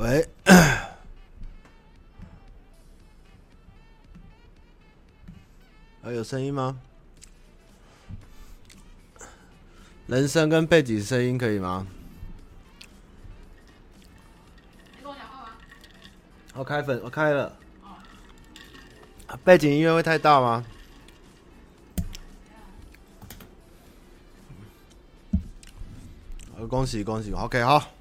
喂，还有声音吗？人声跟背景声音可以吗？你跟我讲话吗？我开粉，我开了。背景音乐会太大吗？恭喜恭喜，OK 好。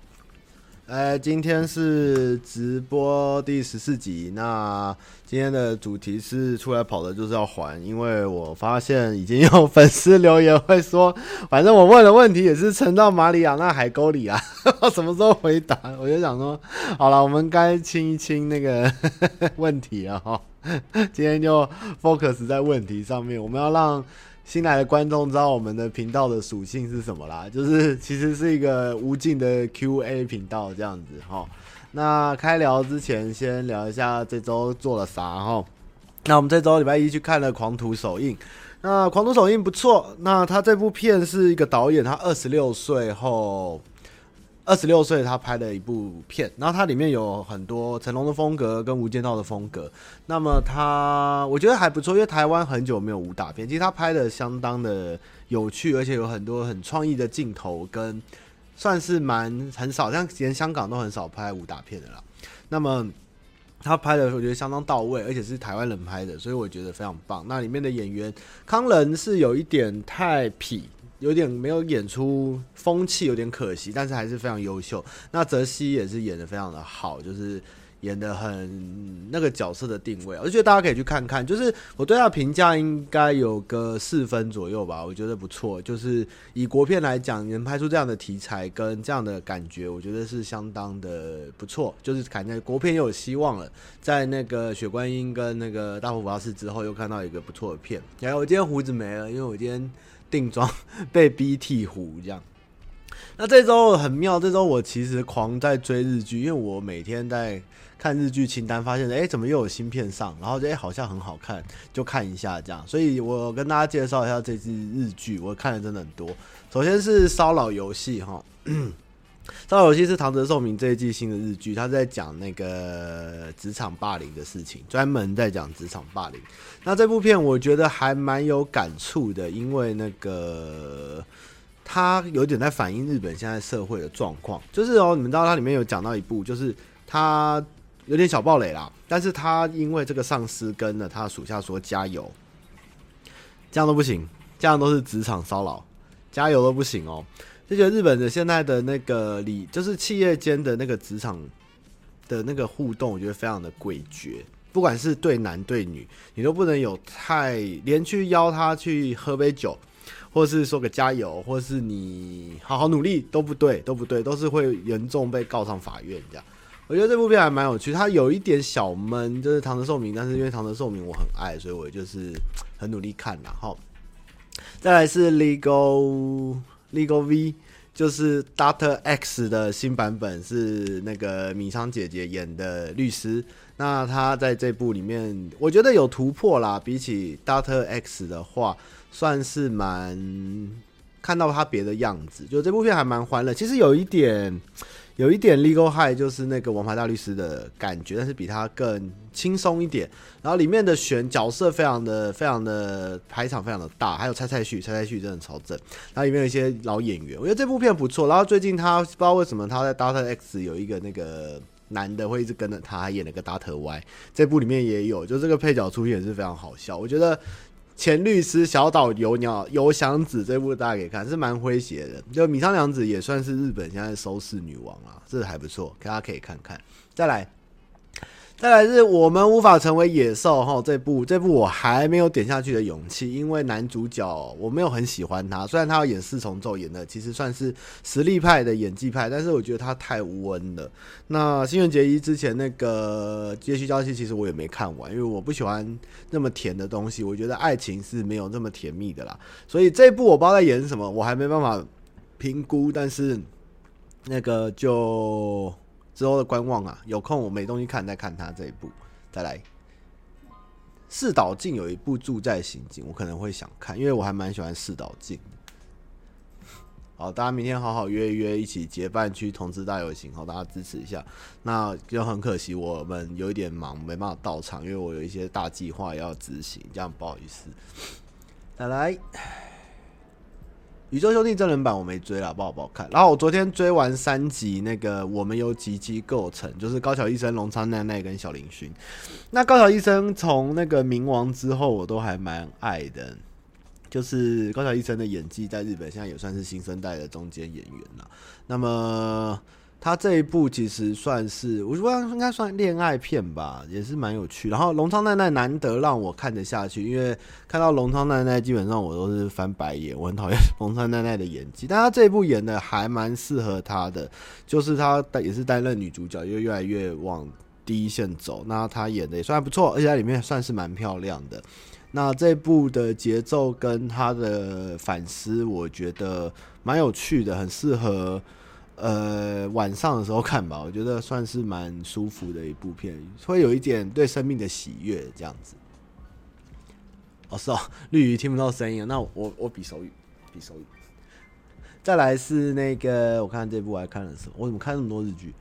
呃，今天是直播第十四集。那今天的主题是出来跑的就是要还，因为我发现已经有粉丝留言会说，反正我问的问题也是沉到马里亚纳海沟里啊，什么时候回答？我就想说，好了，我们该清一清那个 问题了哈。今天就 focus 在问题上面，我们要让。新来的观众知道我们的频道的属性是什么啦？就是其实是一个无尽的 Q&A 频道这样子哈。那开聊之前，先聊一下这周做了啥哈。那我们这周礼拜一去看了《狂徒首映》，那《狂徒首映》不错。那他这部片是一个导演，他二十六岁后。二十六岁，他拍的一部片，然后它里面有很多成龙的风格跟无间道的风格。那么他我觉得还不错，因为台湾很久没有武打片，其实他拍的相当的有趣，而且有很多很创意的镜头，跟算是蛮很少，像连香港都很少拍武打片的啦。那么他拍的我觉得相当到位，而且是台湾人拍的，所以我觉得非常棒。那里面的演员康仁是有一点太痞。有点没有演出风气，有点可惜，但是还是非常优秀。那泽西也是演得非常的好，就是演得很那个角色的定位，我觉得大家可以去看看。就是我对他的评价应该有个四分左右吧，我觉得不错。就是以国片来讲，能拍出这样的题材跟这样的感觉，我觉得是相当的不错。就是感觉国片又有希望了。在那个雪观音跟那个大佛普拉斯之后，又看到一个不错的片。然后我今天胡子没了，因为我今天。定妆 被逼剃胡这样，那这周很妙。这周我其实狂在追日剧，因为我每天在看日剧清单，发现哎、怎么又有新片上？然后哎、欸，好像很好看，就看一下这样。所以我跟大家介绍一下这支日剧，我看的真的很多。首先是《骚扰游戏》哈。《骚扰游戏》是唐泽寿明这一季新的日剧，他在讲那个职场霸凌的事情，专门在讲职场霸凌。那这部片我觉得还蛮有感触的，因为那个他有点在反映日本现在社会的状况。就是哦，你们知道它里面有讲到一部，就是他有点小暴雷啦，但是他因为这个上司跟了他属下说加油，这样都不行，这样都是职场骚扰，加油都不行哦。就觉得日本的现在的那个里，就是企业间的那个职场的那个互动，我觉得非常的诡谲。不管是对男对女，你都不能有太连去邀他去喝杯酒，或是说个加油，或是你好好努力都不对，都不对，都是会严重被告上法院这样。我觉得这部片还蛮有趣，它有一点小闷，就是唐德寿明，但是因为唐德寿明我很爱，所以我就是很努力看。然后再来是 Legal。Legal V 就是 Doctor X 的新版本，是那个米仓姐姐演的律师。那他在这部里面，我觉得有突破啦。比起 Doctor X 的话，算是蛮看到他别的样子。就这部片还蛮欢乐，其实有一点。有一点 Legal High 就是那个王牌大律师的感觉，但是比他更轻松一点。然后里面的选角色非常的、非常的排场非常的大，还有蔡蔡旭，蔡蔡旭真的超正。然后里面有一些老演员，我觉得这部片不错。然后最近他不知道为什么他在 Doctor X 有一个那个男的会一直跟着他，演了个大头歪这部里面也有，就这个配角出现也是非常好笑。我觉得。前律师小岛由鸟由香子这部大家可以看，是蛮诙谐的。就米仓凉子也算是日本现在收视女王啊，这还不错，大家可以看看。再来。再来是我们无法成为野兽哈，这部这部我还没有点下去的勇气，因为男主角我没有很喜欢他，虽然他要演四重奏，演的其实算是实力派的演技派，但是我觉得他太温了。那新垣结衣之前那个《接续交期》其实我也没看完，因为我不喜欢那么甜的东西，我觉得爱情是没有那么甜蜜的啦。所以这一部我不知道在演什么，我还没办法评估，但是那个就。之后的观望啊，有空我没东西看，再看他这一部。再来，四岛静有一部《住在刑警》，我可能会想看，因为我还蛮喜欢四岛静。好，大家明天好好约一约，一起结伴去同志大游行，好，大家支持一下。那就很可惜，我们有一点忙，没办法到场，因为我有一些大计划要执行，这样不好意思。再来。宇宙兄弟真人版我没追了，不好不好看。然后我昨天追完三集，那个我们由几机构成，就是高桥医生、龙仓奈奈跟小林薰。那高桥医生从那个冥王之后，我都还蛮爱的。就是高桥医生的演技在日本现在也算是新生代的中间演员了。那么。他这一部其实算是，我觉得应该算恋爱片吧，也是蛮有趣。然后龙昌奈奈难得让我看得下去，因为看到龙昌奈奈基本上我都是翻白眼，我很讨厌龙昌奈奈的演技。但他这一部演的还蛮适合他的，就是他也是担任女主角，又越来越往第一线走。那他演的也算不错，而且在里面算是蛮漂亮的。那这部的节奏跟他的反思，我觉得蛮有趣的，很适合。呃，晚上的时候看吧，我觉得算是蛮舒服的一部片，会有一点对生命的喜悦这样子。哦，是哦，绿鱼听不到声音，那我我比手语，比手语。再来是那个，我看这部我还看了什么？我怎么看那么多日剧？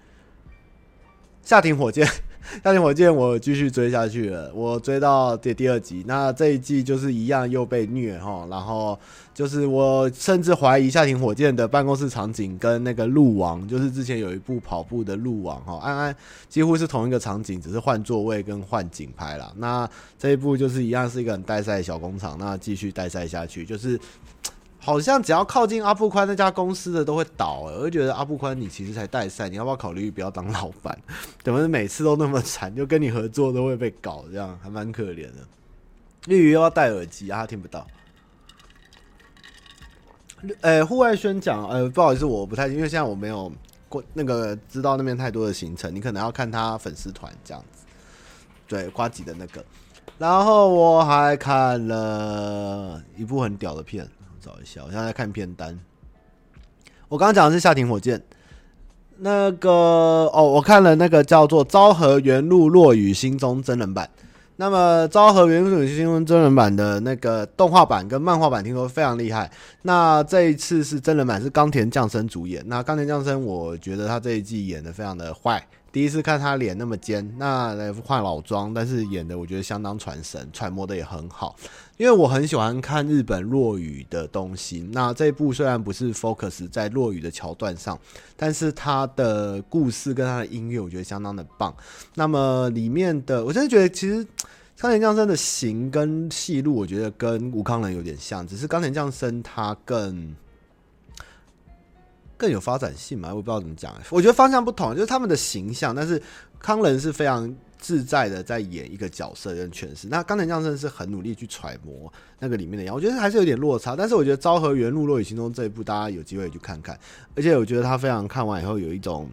夏庭火箭。夏庭火箭我继续追下去了，我追到第第二集，那这一季就是一样又被虐哈，然后就是我甚至怀疑夏庭火箭的办公室场景跟那个路王，就是之前有一部跑步的路王哈，安安几乎是同一个场景，只是换座位跟换景拍了。那这一部就是一样是一个很带赛的小工厂，那继续带赛下去就是。好像只要靠近阿布宽那家公司的都会倒，我就觉得阿布宽你其实才带赛，你要不要考虑不要当老板？怎么每次都那么惨，就跟你合作都会被搞，这样还蛮可怜的。绿鱼又要戴耳机啊，他听不到。呃，户外宣讲，呃，不好意思，我不太，因为现在我没有过那个知道那边太多的行程，你可能要看他粉丝团这样子。对，瓜吉的那个，然后我还看了一部很屌的片。找一下，我现在在看片单。我刚刚讲的是夏庭火箭，那个哦，我看了那个叫做《昭和元路落雨心中》真人版。那么《昭和元路落雨心中》真人版的那个动画版跟漫画版听说非常厉害。那这一次是真人版，是冈田将生主演。那冈田将生，我觉得他这一季演的非常的坏。第一次看他脸那么尖，那来换老妆，但是演的我觉得相当传神，揣摩的也很好。因为我很喜欢看日本落语的东西。那这一部虽然不是 focus 在落语的桥段上，但是他的故事跟他的音乐，我觉得相当的棒。那么里面的，我真的觉得其实冈田将生的型跟戏路，我觉得跟吴康仁有点像，只是冈田将生他更。更有发展性嘛？我不知道怎么讲。我觉得方向不同，就是他们的形象，但是康仁是非常自在的在演一个角色跟诠释。那冈田将生是很努力去揣摩那个里面的样，我觉得还是有点落差。但是我觉得《昭和元禄落雨心中》这一部，大家有机会去看看。而且我觉得他非常看完以后有一种。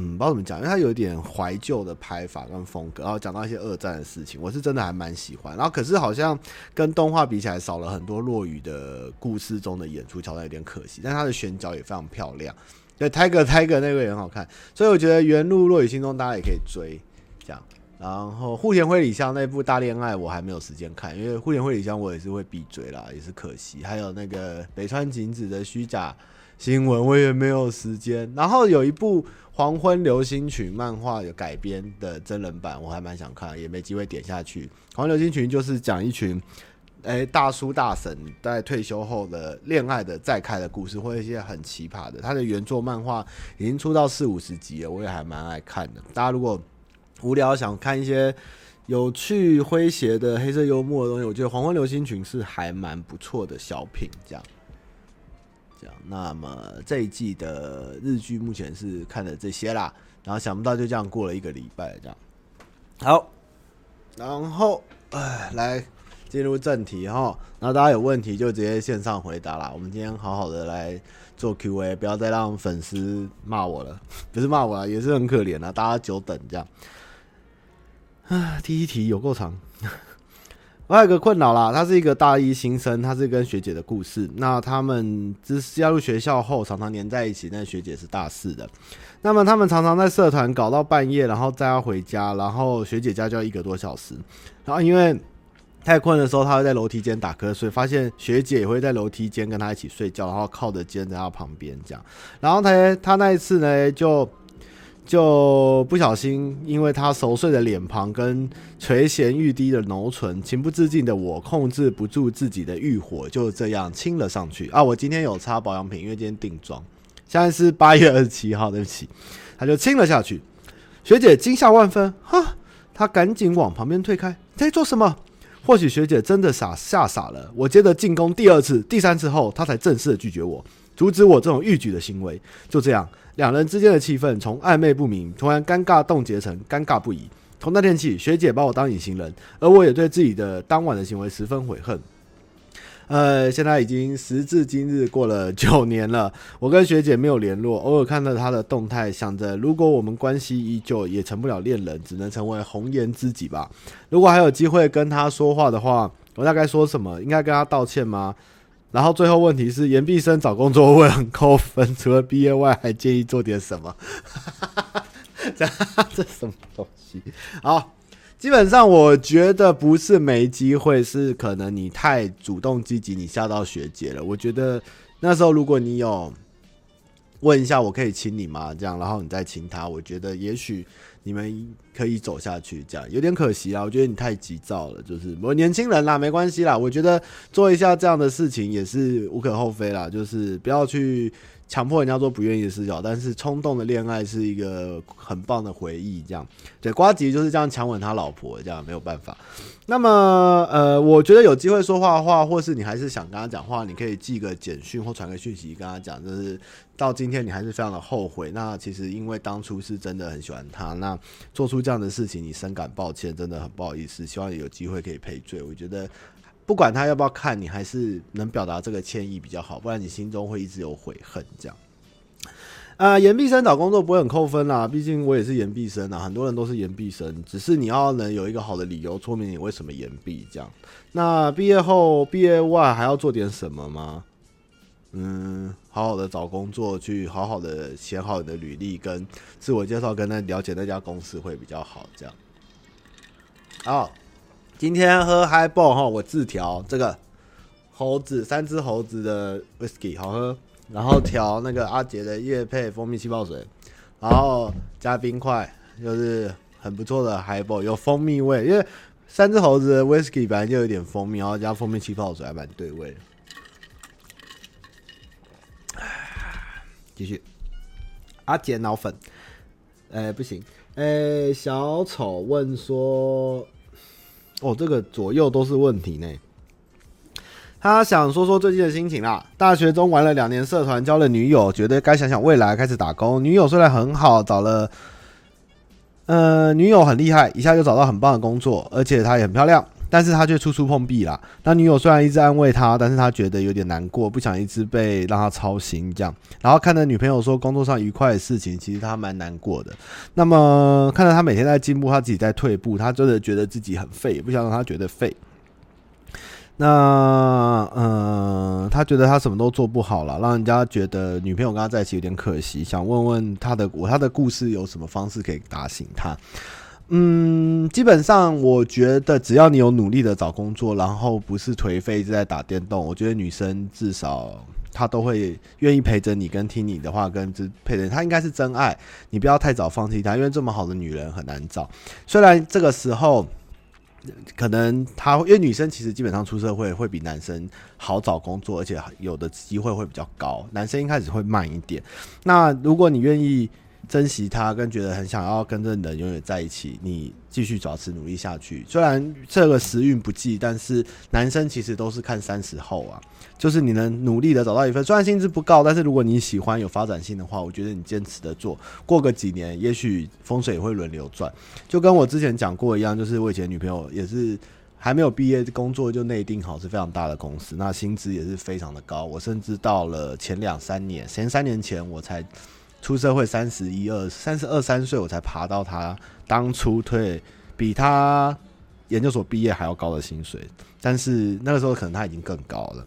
嗯，不知道怎么讲，因为他有一点怀旧的拍法跟风格，然后讲到一些二战的事情，我是真的还蛮喜欢。然后可是好像跟动画比起来，少了很多落雨的故事中的演出桥段，有点可惜。但他的选角也非常漂亮，对，Tiger Tiger 那个也很好看，所以我觉得《原路落羽心中》大家也可以追这样。然后户田惠里香那部《大恋爱》我还没有时间看，因为户田惠里香我也是会必追啦，也是可惜。还有那个北川景子的虚假新闻我也没有时间。然后有一部。《黄昏流星群》漫画有改编的真人版，我还蛮想看，也没机会点下去。《黄昏流星群》就是讲一群，哎、大叔大婶在退休后的恋爱的再开的故事，或一些很奇葩的。他的原作漫画已经出到四五十集了，我也还蛮爱看的。大家如果无聊想看一些有趣诙谐的黑色幽默的东西，我觉得《黄昏流星群》是还蛮不错的小品，这样。这样，那么这一季的日剧目前是看了这些啦，然后想不到就这样过了一个礼拜，这样。好，然后哎，来进入正题哈，那大家有问题就直接线上回答啦。我们今天好好的来做 Q&A，不要再让粉丝骂我了，不是骂我了，也是很可怜啊，大家久等这样。啊，第一题有够长。我还有一个困扰啦，他是一个大一新生，他是跟学姐的故事。那他们只加入学校后，常常黏在一起。那学姐是大四的，那么他们常常在社团搞到半夜，然后再要回家，然后学姐家就要一个多小时。然后因为太困的时候，他会在楼梯间打瞌睡，发现学姐也会在楼梯间跟他一起睡觉，然后靠着肩在他旁边这样。然后他他那一次呢，就就不小心，因为他熟睡的脸庞跟垂涎欲滴的浓唇，情不自禁的我控制不住自己的欲火，就这样亲了上去啊！我今天有擦保养品，因为今天定妆。现在是八月二十七号，对不起，他就亲了下去。学姐惊吓万分，哈，他赶紧往旁边退开。你在做什么？或许学姐真的傻吓傻了。我接着进攻第二次、第三次后，她才正式的拒绝我，阻止我这种逾矩的行为。就这样，两人之间的气氛从暧昧不明突然尴尬冻结成尴尬不已。从那天起，学姐把我当隐形人，而我也对自己的当晚的行为十分悔恨。呃，现在已经时至今日过了九年了，我跟学姐没有联络，偶尔看到她的动态，想着如果我们关系依旧，也成不了恋人，只能成为红颜知己吧。如果还有机会跟她说话的话，我大概说什么？应该跟她道歉吗？然后最后问题是，延毕生找工作会很扣分，除了毕业外，还建议做点什么？这这什么东西？好。基本上，我觉得不是没机会，是可能你太主动积极，你吓到学姐了。我觉得那时候如果你有问一下，我可以亲你吗？这样，然后你再亲他，我觉得也许你们可以走下去。这样有点可惜啊，我觉得你太急躁了。就是我年轻人啦，没关系啦。我觉得做一下这样的事情也是无可厚非啦，就是不要去。强迫人家做不愿意的事情，但是冲动的恋爱是一个很棒的回忆。这样，对，瓜吉就是这样强吻他老婆，这样没有办法。那么，呃，我觉得有机会说话的话，或是你还是想跟他讲话，你可以寄个简讯或传个讯息跟他讲，就是到今天你还是非常的后悔。那其实因为当初是真的很喜欢他，那做出这样的事情，你深感抱歉，真的很不好意思。希望有机会可以赔罪。我觉得。不管他要不要看，你还是能表达这个歉意比较好，不然你心中会一直有悔恨。这样，啊、呃，延毕生找工作不会很扣分啦，毕竟我也是延毕生啊，很多人都是延毕生，只是你要能有一个好的理由说明你为什么延毕。这样，那毕业后、毕业外还要做点什么吗？嗯，好好的找工作，去好好的写好你的履历跟自我介绍，跟他了解那家公司会比较好。这样，好。今天喝 Highball 哈，我自调这个猴子三只猴子的 Whisky 好喝，然后调那个阿杰的业配蜂蜜气泡水，然后加冰块，就是很不错的 Highball，有蜂蜜味，因为三只猴子的 Whisky 本来就有点蜂蜜，然后加蜂蜜气泡水还蛮对味。继续，阿杰脑粉，哎、不行，哎、小丑问说。哦，这个左右都是问题呢。他想说说最近的心情啦。大学中玩了两年社团，交了女友，觉得该想想未来，开始打工。女友虽然很好，找了，呃，女友很厉害，一下就找到很棒的工作，而且她也很漂亮。但是他却处处碰壁啦。那女友虽然一直安慰他，但是他觉得有点难过，不想一直被让他操心这样。然后看着女朋友说工作上愉快的事情，其实他蛮难过的。那么看着他每天在进步，他自己在退步，他真的觉得自己很废，不想让他觉得废。那嗯、他觉得他什么都做不好了，让人家觉得女朋友跟他在一起有点可惜。想问问他的我他的故事有什么方式可以打醒他？嗯，基本上我觉得只要你有努力的找工作，然后不是颓废一直在打电动，我觉得女生至少她都会愿意陪着你，跟听你的话，跟陪着，她应该是真爱。你不要太早放弃她，因为这么好的女人很难找。虽然这个时候可能她，因为女生其实基本上出社会会比男生好找工作，而且有的机会会比较高，男生一开始会慢一点。那如果你愿意。珍惜他，跟觉得很想要跟这人永远在一起，你继续保持努力下去。虽然这个时运不济，但是男生其实都是看三十后啊，就是你能努力的找到一份，虽然薪资不高，但是如果你喜欢有发展性的话，我觉得你坚持的做，过个几年，也许风水也会轮流转。就跟我之前讲过一样，就是我以前女朋友也是还没有毕业，工作就内定好，是非常大的公司，那薪资也是非常的高。我甚至到了前两三年，前三年前我才。出社会三十一二三十二三岁，我才爬到他当初退比他研究所毕业还要高的薪水，但是那个时候可能他已经更高了。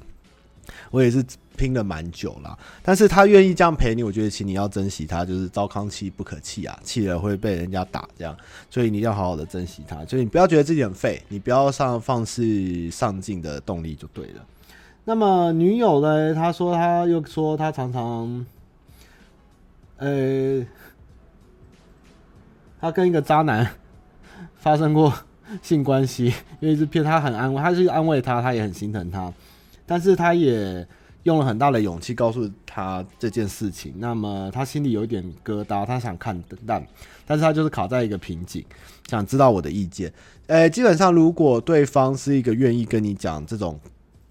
我也是拼了蛮久了，但是他愿意这样陪你，我觉得请你要珍惜他，就是糟糠妻不可弃啊，弃了会被人家打这样，所以你一定要好好的珍惜他，所以你不要觉得自己很废，你不要上放弃上进的动力就对了。那么女友呢？他说他又说他常常，呃，他跟一个渣男发生过性关系，因为是骗他很安慰，他是安慰他，他也很心疼他，但是他也用了很大的勇气告诉他这件事情。那么他心里有一点疙瘩，他想看淡，但是他就是卡在一个瓶颈，想知道我的意见。呃，基本上如果对方是一个愿意跟你讲这种。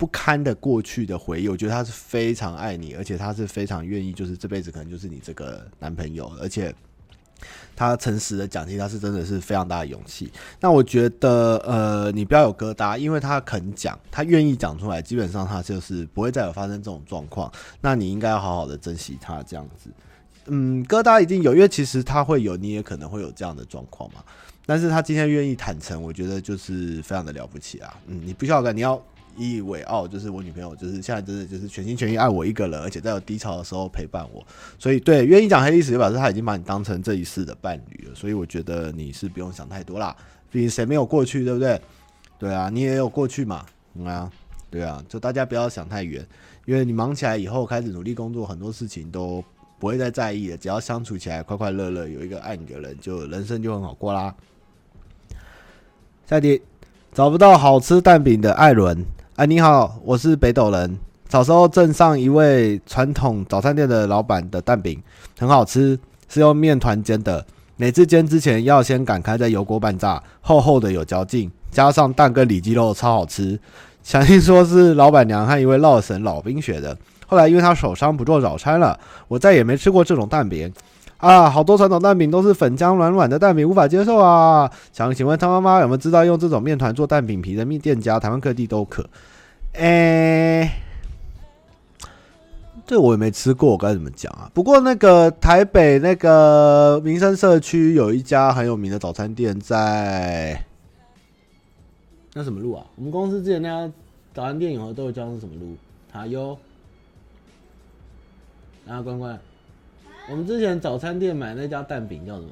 不堪的过去的回忆，我觉得他是非常爱你，而且他是非常愿意，就是这辈子可能就是你这个男朋友，而且他诚实的讲，其实他是真的是非常大的勇气。那我觉得，呃，你不要有疙瘩，因为他肯讲，他愿意讲出来，基本上他就是不会再有发生这种状况。那你应该要好好的珍惜他这样子。嗯，疙瘩一定有，因为其实他会有，你也可能会有这样的状况嘛。但是他今天愿意坦诚，我觉得就是非常的了不起啊。嗯，你不需要干，你要。引以为傲，就是我女朋友，就是现在真的就是全心全意爱我一个人，而且在有低潮的时候陪伴我。所以，对，愿意讲黑历史，就表示他已经把你当成这一世的伴侣了。所以，我觉得你是不用想太多啦。毕竟谁没有过去，对不对？对啊，你也有过去嘛。嗯啊，对啊，就大家不要想太远，因为你忙起来以后，开始努力工作，很多事情都不会再在意了。只要相处起来快快乐乐，有一个爱你的人，就人生就很好过啦。下一题，找不到好吃蛋饼的艾伦。哎，你好，我是北斗人。小时候镇上一位传统早餐店的老板的蛋饼很好吃，是用面团煎的。每次煎之前要先擀开，在油锅拌炸，厚厚的有嚼劲，加上蛋跟里脊肉超好吃。想听说是老板娘和一位烙神老兵学的。后来因为他手伤不做早餐了，我再也没吃过这种蛋饼。啊，好多传统蛋饼都是粉浆软软的蛋饼，无法接受啊！想请问汤妈妈有没有知道用这种面团做蛋饼皮的面店家？台湾各地都可。诶、欸，这我也没吃过，我该怎么讲啊？不过那个台北那个民生社区有一家很有名的早餐店，在那什么路啊？我们公司之前那家早餐店以后都会叫是什么路？塔悠，啊，关关。我们之前早餐店买那家蛋饼叫什么？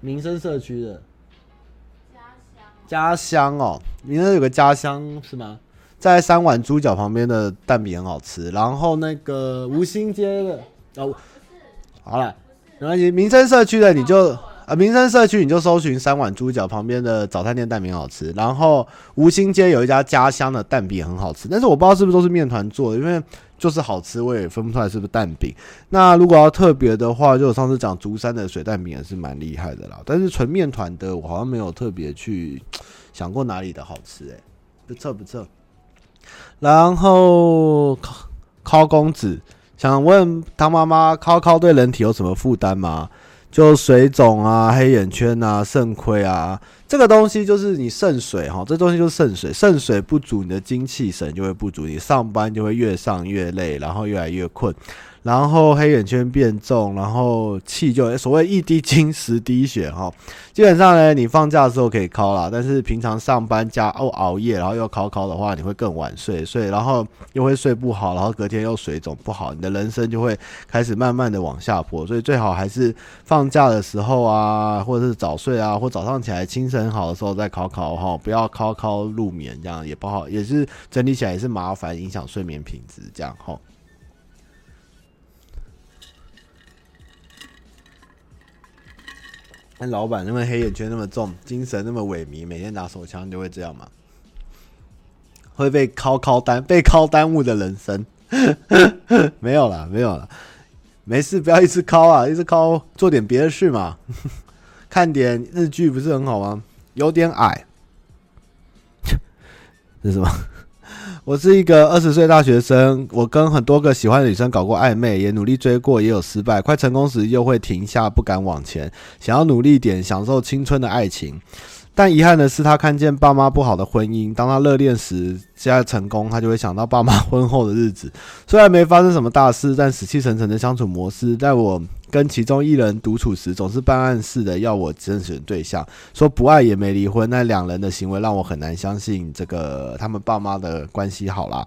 民生社区的家乡哦，民生有个家乡是吗？在三碗猪脚旁边的蛋饼很好吃。然后那个吴兴街的哦，好了，没关系。民生社区的你就啊，民生社区你就搜寻三碗猪脚旁边的早餐店蛋饼好吃。然后吴兴街有一家家乡的蛋饼很好吃，但是我不知道是不是都是面团做的，因为。就是好吃，我也分不出来是不是蛋饼。那如果要特别的话，就我上次讲竹山的水蛋饼也是蛮厉害的啦。但是纯面团的，我好像没有特别去想过哪里的好吃，哎，不错不错。然后考考公子想问汤妈妈，考考对人体有什么负担吗？就水肿啊、黑眼圈啊、肾亏啊，这个东西就是你肾水哈，这东西就是肾水，肾水不足，你的精气神就会不足，你上班就会越上越累，然后越来越困。然后黑眼圈变重，然后气就所谓一滴精十滴血哈。基本上呢，你放假的时候可以考啦，但是平常上班加哦熬夜，然后又考考的话，你会更晚睡，睡然后又会睡不好，然后隔天又水肿不好，你的人生就会开始慢慢的往下坡。所以最好还是放假的时候啊，或者是早睡啊，或早上起来精神好的时候再考考哈，不要考考入眠，这样也不好，也是整理起来也是麻烦，影响睡眠品质这样哈。那老板那么黑眼圈那么重，精神那么萎靡，每天拿手枪就会这样吗？会被敲敲耽被敲耽误的人生，没有啦，没有啦，没事，不要一直敲啊，一直敲，做点别的事嘛，看点日剧不是很好吗？有点矮，这是什么？我是一个二十岁大学生，我跟很多个喜欢的女生搞过暧昧，也努力追过，也有失败，快成功时又会停下，不敢往前，想要努力点，享受青春的爱情。但遗憾的是，他看见爸妈不好的婚姻。当他热恋时，现在成功，他就会想到爸妈婚后的日子。虽然没发生什么大事，但死气沉沉的相处模式，在我跟其中一人独处时，总是办案似的要我甄选对象，说不爱也没离婚。那两人的行为让我很难相信这个他们爸妈的关系好啦。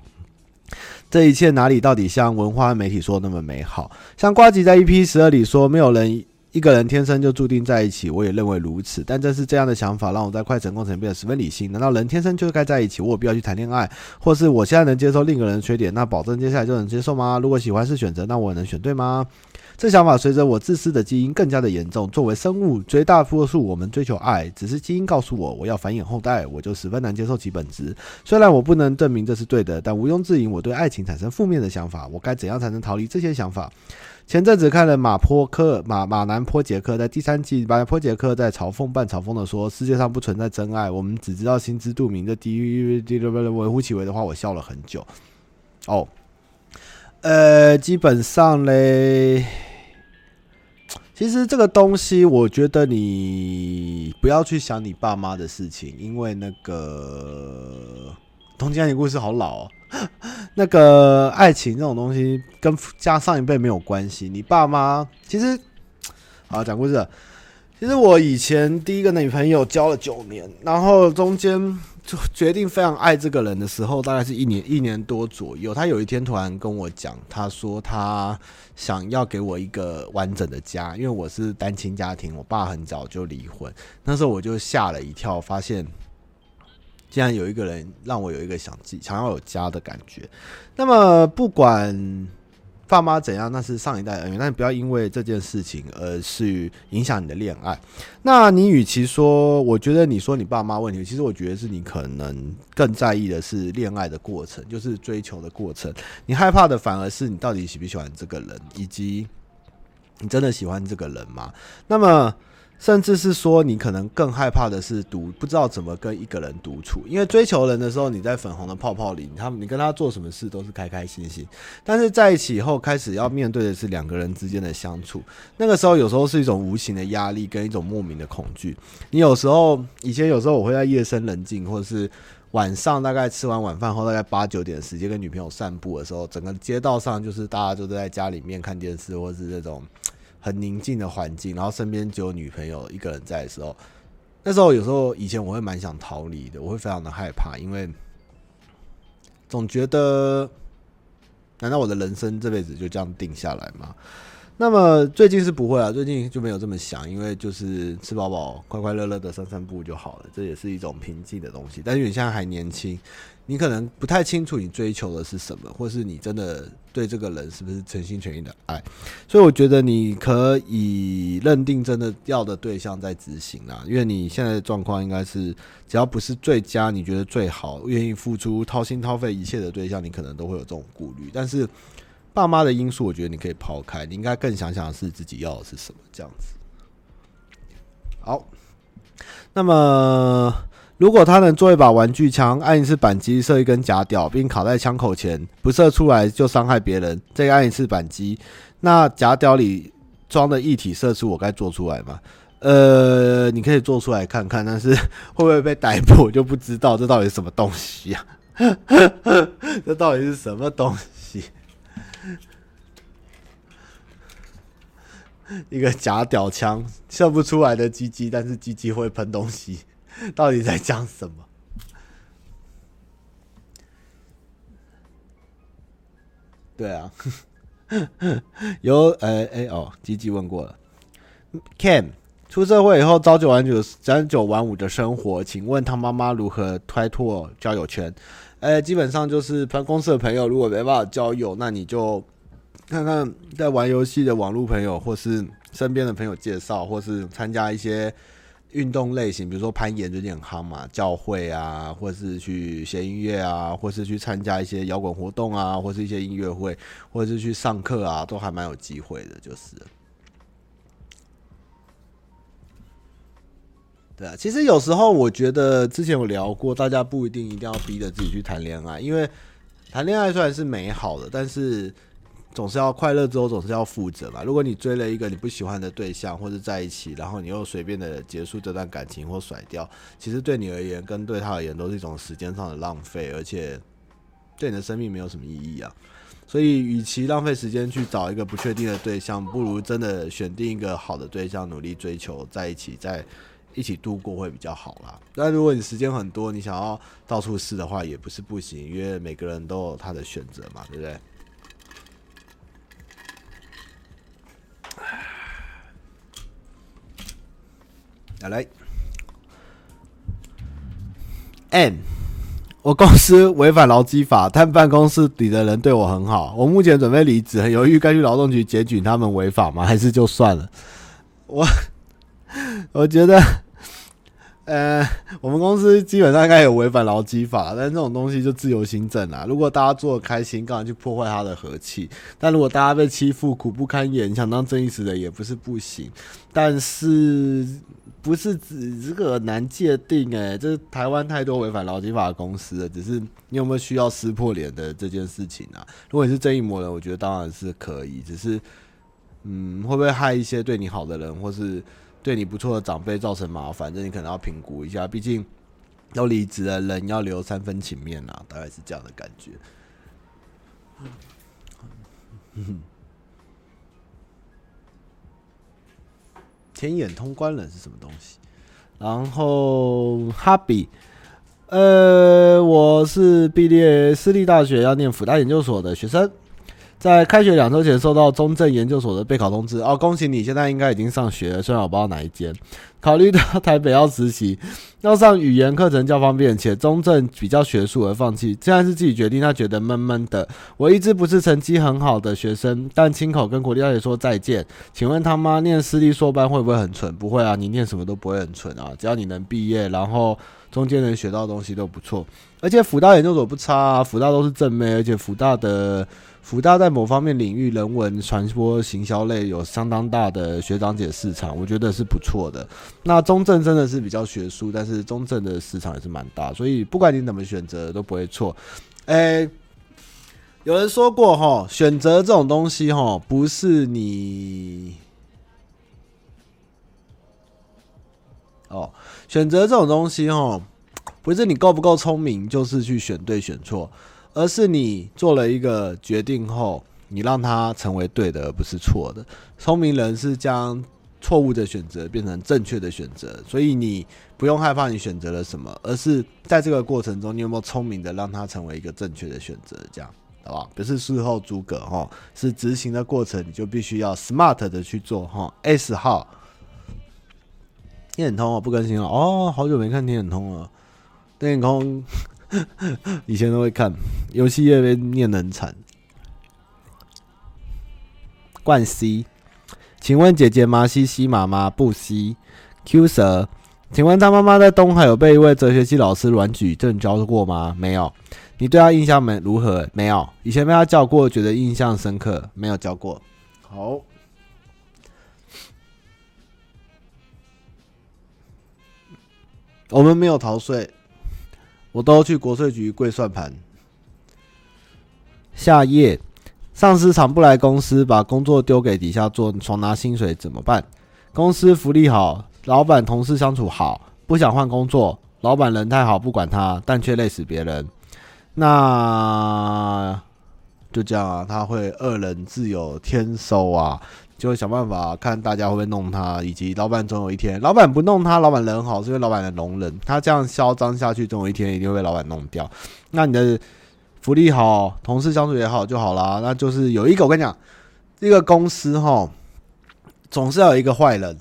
这一切哪里到底像文化媒体说的那么美好？像瓜吉在 EP 十二里说，没有人一个人天生就注定在一起，我也认为如此。但正是这样的想法，让我在快成功前变得十分理性。难道人天生就该在一起？我有必要去谈恋爱？或是我现在能接受另一个人的缺点，那保证接下来就能接受吗？如果喜欢是选择，那我能选对吗？这想法随着我自私的基因更加的严重。作为生物，绝大多数我们追求爱，只是基因告诉我我要繁衍后代，我就十分难接受其本质。虽然我不能证明这是对的，但毋庸置疑，我对爱情产生负面的想法。我该怎样才能逃离这些想法？前阵子看了马坡克马马南坡杰克在第三季，马南波杰克在嘲讽半嘲讽的说：“世界上不存在真爱，我们只知道心知肚明。”这低微乎其微的话，我笑了很久。哦，呃，基本上嘞。其实这个东西，我觉得你不要去想你爸妈的事情，因为那个《东京爱情故事》好老哦。那个爱情这种东西跟加上一辈没有关系。你爸妈其实，好讲故事。其实我以前第一个女朋友交了九年，然后中间。决定非常爱这个人的时候，大概是一年一年多左右。他有一天突然跟我讲，他说他想要给我一个完整的家，因为我是单亲家庭，我爸很早就离婚。那时候我就吓了一跳，发现竟然有一个人让我有一个想自己想要有家的感觉。那么不管。爸妈怎样，那是上一代恩怨，但不要因为这件事情而去影响你的恋爱。那你与其说，我觉得你说你爸妈问题，其实我觉得是你可能更在意的是恋爱的过程，就是追求的过程。你害怕的反而是你到底喜不喜欢这个人，以及你真的喜欢这个人吗？那么。甚至是说，你可能更害怕的是独不知道怎么跟一个人独处，因为追求人的时候，你在粉红的泡泡里，他们你跟他做什么事都是开开心心，但是在一起以后，开始要面对的是两个人之间的相处，那个时候有时候是一种无形的压力跟一种莫名的恐惧。你有时候以前有时候我会在夜深人静，或者是晚上大概吃完晚饭后大概八九点时间跟女朋友散步的时候，整个街道上就是大家都在家里面看电视，或是这种。很宁静的环境，然后身边只有女朋友一个人在的时候，那时候有时候以前我会蛮想逃离的，我会非常的害怕，因为总觉得，难道我的人生这辈子就这样定下来吗？那么最近是不会啊，最近就没有这么想，因为就是吃饱饱、快快乐乐的散散步就好了，这也是一种平静的东西。但是你现在还年轻。你可能不太清楚你追求的是什么，或是你真的对这个人是不是全心全意的爱，所以我觉得你可以认定真的要的对象在执行啦，因为你现在的状况应该是只要不是最佳，你觉得最好，愿意付出掏心掏肺一切的对象，你可能都会有这种顾虑。但是爸妈的因素，我觉得你可以抛开，你应该更想想是自己要的是什么这样子。好，那么。如果他能做一把玩具枪，按一次扳机射一根假屌，并卡在枪口前，不射出来就伤害别人，再按一次扳机，那假屌里装的液体射出，我该做出来吗？呃，你可以做出来看看，但是会不会被逮捕，我就不知道。这到底是什么东西啊？这到底是什么东西？一个假屌枪射不出来的鸡鸡，但是鸡鸡会喷东西。到底在讲什么？对啊，有呃哎哦，吉吉问过了。Ken 出社会以后朝九晚九、朝九晚五的生活，请问他妈妈如何开拓交友圈？哎，基本上就是办公室的朋友，如果没办法交友，那你就看看在玩游戏的网络朋友，或是身边的朋友介绍，或是参加一些。运动类型，比如说攀岩最近很夯嘛，教会啊，或是去学音乐啊，或是去参加一些摇滚活动啊，或是一些音乐会，或者是去上课啊，都还蛮有机会的，就是。对啊，其实有时候我觉得之前有聊过，大家不一定一定要逼着自己去谈恋爱，因为谈恋爱虽然是美好的，但是。总是要快乐之后，总是要负责嘛。如果你追了一个你不喜欢的对象，或者在一起，然后你又随便的结束这段感情或甩掉，其实对你而言跟对他而言都是一种时间上的浪费，而且对你的生命没有什么意义啊。所以，与其浪费时间去找一个不确定的对象，不如真的选定一个好的对象，努力追求在一起，再一起度过会比较好啦。但如果你时间很多，你想要到处试的话，也不是不行，因为每个人都有他的选择嘛，对不对？来，N，我公司违反劳基法，但办公室里的人对我很好。我目前准备离职，很犹豫该去劳动局检举他们违法吗？还是就算了？我 我觉得。呃，我们公司基本上应该有违反劳基法，但这种东西就自由行政啦。如果大家做的开心，干嘛去破坏他的和气？但如果大家被欺负，苦不堪言，想当正义使者也不是不行。但是不是指这个难界定？诶，这台湾太多违反劳基法的公司了，只是你有没有需要撕破脸的这件事情啊？如果你是正义魔人，我觉得当然是可以，只是嗯，会不会害一些对你好的人，或是？对你不错的长辈造成麻烦，这你可能要评估一下。毕竟要离职的，人要留三分情面啊，大概是这样的感觉。天眼通关了是什么东西？然后哈比，呃，我是毕业私立大学要念辅大研究所的学生。在开学两周前收到中正研究所的备考通知哦，恭喜你，现在应该已经上学了，虽然我不知道哪一间。考虑到台北要实习，要上语言课程较方便，且中正比较学术而放弃，现在是自己决定。他觉得闷闷的。我一直不是成绩很好的学生，但亲口跟国立大学说再见。请问他妈念私立硕班会不会很蠢？不会啊，你念什么都不会很蠢啊，只要你能毕业，然后中间能学到东西都不错。而且辅大研究所不差啊，辅大都是正妹，而且辅大的。辅大在某方面领域，人文传播、行销类有相当大的学长姐市场，我觉得是不错的。那中正真的是比较学术，但是中正的市场也是蛮大，所以不管你怎么选择都不会错。诶，有人说过哈，选择这种东西哈，不是你哦，选择这种东西哈，不是你够不够聪明，就是去选对选错。而是你做了一个决定后，你让它成为对的，而不是错的。聪明人是将错误的选择变成正确的选择，所以你不用害怕你选择了什么，而是在这个过程中，你有没有聪明的让它成为一个正确的选择？这样，好吧？不是事后诸葛哈，是执行的过程，你就必须要 smart 的去做哈。S 号，天眼通哦，不更新了哦，好久没看天眼通了，天眼通。以前都会看游戏业被念得很惨。冠 C，请问姐姐麻西西妈妈不西 Q 蛇，请问他妈妈在东海有被一位哲学系老师软举证教过吗？没有。你对他印象没如何？没有。以前被他教过，觉得印象深刻。没有教过。好，我们没有逃税。我都去国税局跪算盘。下页，上司常不来公司，把工作丢给底下做，爽拿薪水怎么办？公司福利好，老板同事相处好，不想换工作，老板人太好，不管他，但却累死别人。那就这样啊，他会恶人自有天收啊。就会想办法看大家会不会弄他，以及老板总有一天，老板不弄他，老板人好，是因为老板的容忍。他这样嚣张下去，总有一天一定会被老板弄掉。那你的福利好，同事相处也好就好啦。那就是有一个，我跟你讲，一个公司哈，总是要有一个坏人。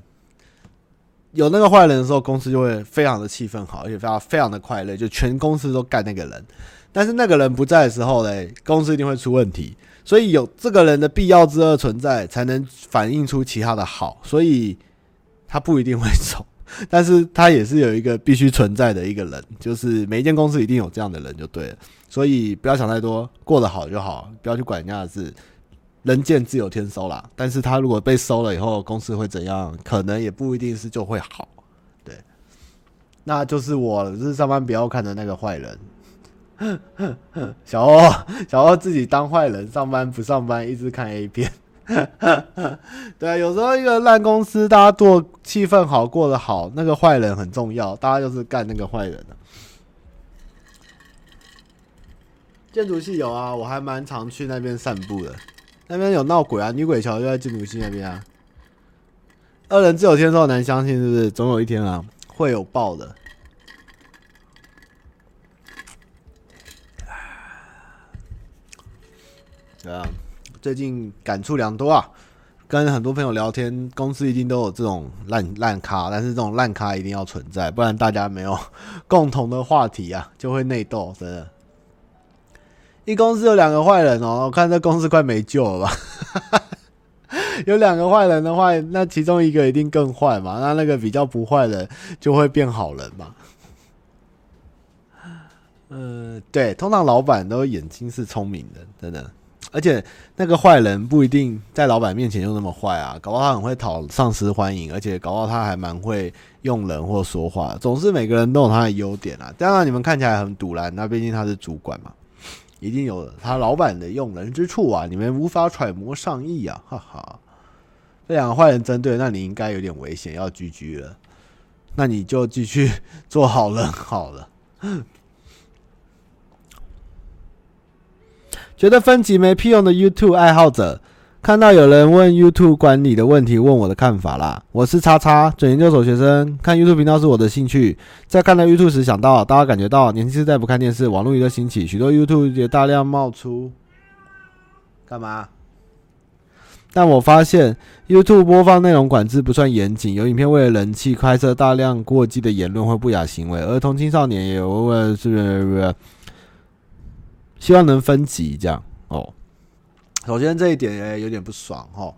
有那个坏人的时候，公司就会非常的气氛好，而且非常非常的快乐，就全公司都干那个人。但是那个人不在的时候嘞，公司一定会出问题。所以有这个人的必要之恶存在，才能反映出其他的好。所以他不一定会走，但是他也是有一个必须存在的一个人，就是每一间公司一定有这样的人就对了。所以不要想太多，过得好就好，不要去管人家的事。人见自有天收啦。但是他如果被收了以后，公司会怎样？可能也不一定是就会好。对，那就是我是上班不要看的那个坏人。小欧，小欧自己当坏人，上班不上班，一直看 A 片。对啊，有时候一个烂公司，大家做气氛好，过得好，那个坏人很重要，大家就是干那个坏人的。建筑系有啊，我还蛮常去那边散步的。那边有闹鬼啊，女鬼桥就在建筑系那边啊。二人自有天收，难相信是不是？总有一天啊。会有报的。对啊，最近感触良多啊，跟很多朋友聊天，公司一定都有这种烂烂咖，但是这种烂咖一定要存在，不然大家没有共同的话题啊，就会内斗，真的。一公司有两个坏人哦，我看这公司快没救了吧？有两个坏人的话，那其中一个一定更坏嘛，那那个比较不坏的就会变好人嘛。呃，对，通常老板都眼睛是聪明的，真的。而且那个坏人不一定在老板面前就那么坏啊，搞不好他很会讨上司欢迎，而且搞不好他还蛮会用人或说话。总是每个人都有他的优点啊。当然你们看起来很赌烂，那毕竟他是主管嘛，一定有他老板的用人之处啊，你们无法揣摩上意啊，哈哈。这两个坏人针对，那你应该有点危险，要 GG 了。那你就继续做好人好了。觉得分级没屁用的 YouTube 爱好者，看到有人问 YouTube 管理的问题，问我的看法啦。我是叉叉准研究所学生，看 YouTube 频道是我的兴趣。在看到 YouTube 时，想到大家感觉到年轻世代不看电视，网络娱乐兴起，许多 YouTube 也大量冒出。干嘛？但我发现 YouTube 播放内容管制不算严谨，有影片为了人气开设大量过激的言论或不雅行为，儿童青少年也有问是不是？希望能分级这样哦。首先这一点也有点不爽哦，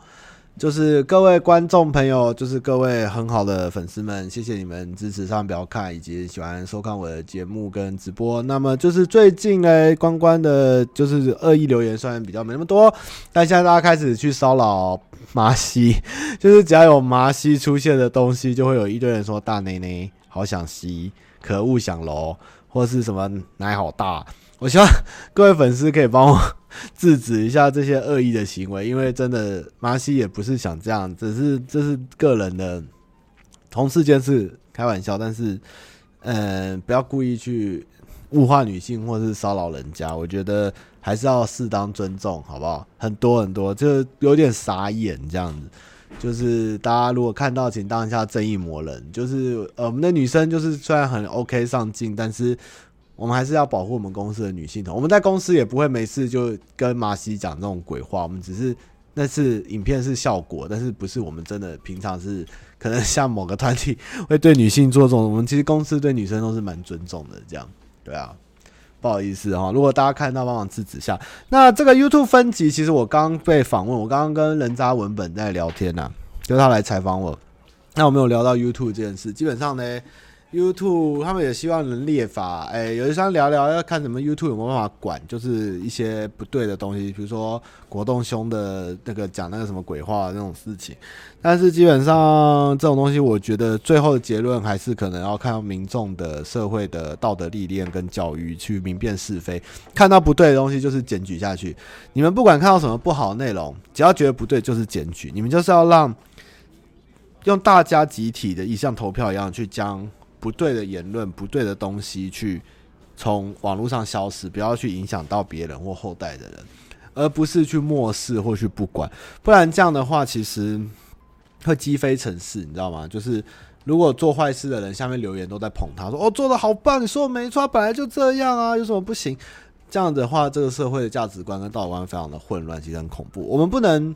就是各位观众朋友，就是各位很好的粉丝们，谢谢你们支持上表看以及喜欢收看我的节目跟直播。那么就是最近呢，关关的就是恶意留言虽然比较没那么多，但现在大家开始去骚扰麻西，就是只要有麻西出现的东西，就会有一堆人说大内内好想吸，可恶想楼，或是什么奶好大。我希望各位粉丝可以帮我制止一下这些恶意的行为，因为真的麻西也不是想这样，只是这是个人的同事间是开玩笑，但是嗯，不要故意去物化女性或是骚扰人家，我觉得还是要适当尊重，好不好？很多很多，就有点傻眼这样子，就是大家如果看到，请当一下正义魔人，就是呃，我们的女生就是虽然很 OK 上进，但是。我们还是要保护我们公司的女性同，我们在公司也不会没事就跟马西讲这种鬼话。我们只是那次影片是效果，但是不是我们真的平常是可能像某个团体会对女性做这种。我们其实公司对女生都是蛮尊重的，这样对啊。不好意思哈，如果大家看到帮忙制止下。那这个 YouTube 分级，其实我刚被访问，我刚刚跟人渣文本在聊天呐、啊，就他来采访我。那我没有聊到 YouTube 这件事，基本上呢。YouTube 他们也希望能列法，哎、有一想聊聊要看什么 YouTube 有没有办法管，就是一些不对的东西，比如说国栋兄的那个讲那个什么鬼话那种事情。但是基本上这种东西，我觉得最后的结论还是可能要看民众的社会的道德历练跟教育去明辨是非。看到不对的东西就是检举下去。你们不管看到什么不好的内容，只要觉得不对就是检举。你们就是要让用大家集体的意向投票一样去将。不对的言论、不对的东西，去从网络上消失，不要去影响到别人或后代的人，而不是去漠视或去不管。不然这样的话，其实会积非成是，你知道吗？就是如果做坏事的人下面留言都在捧他，说：“哦，做得好棒！”你说的没错，本来就这样啊，有什么不行？这样的话，这个社会的价值观跟道德观非常的混乱，其实很恐怖。我们不能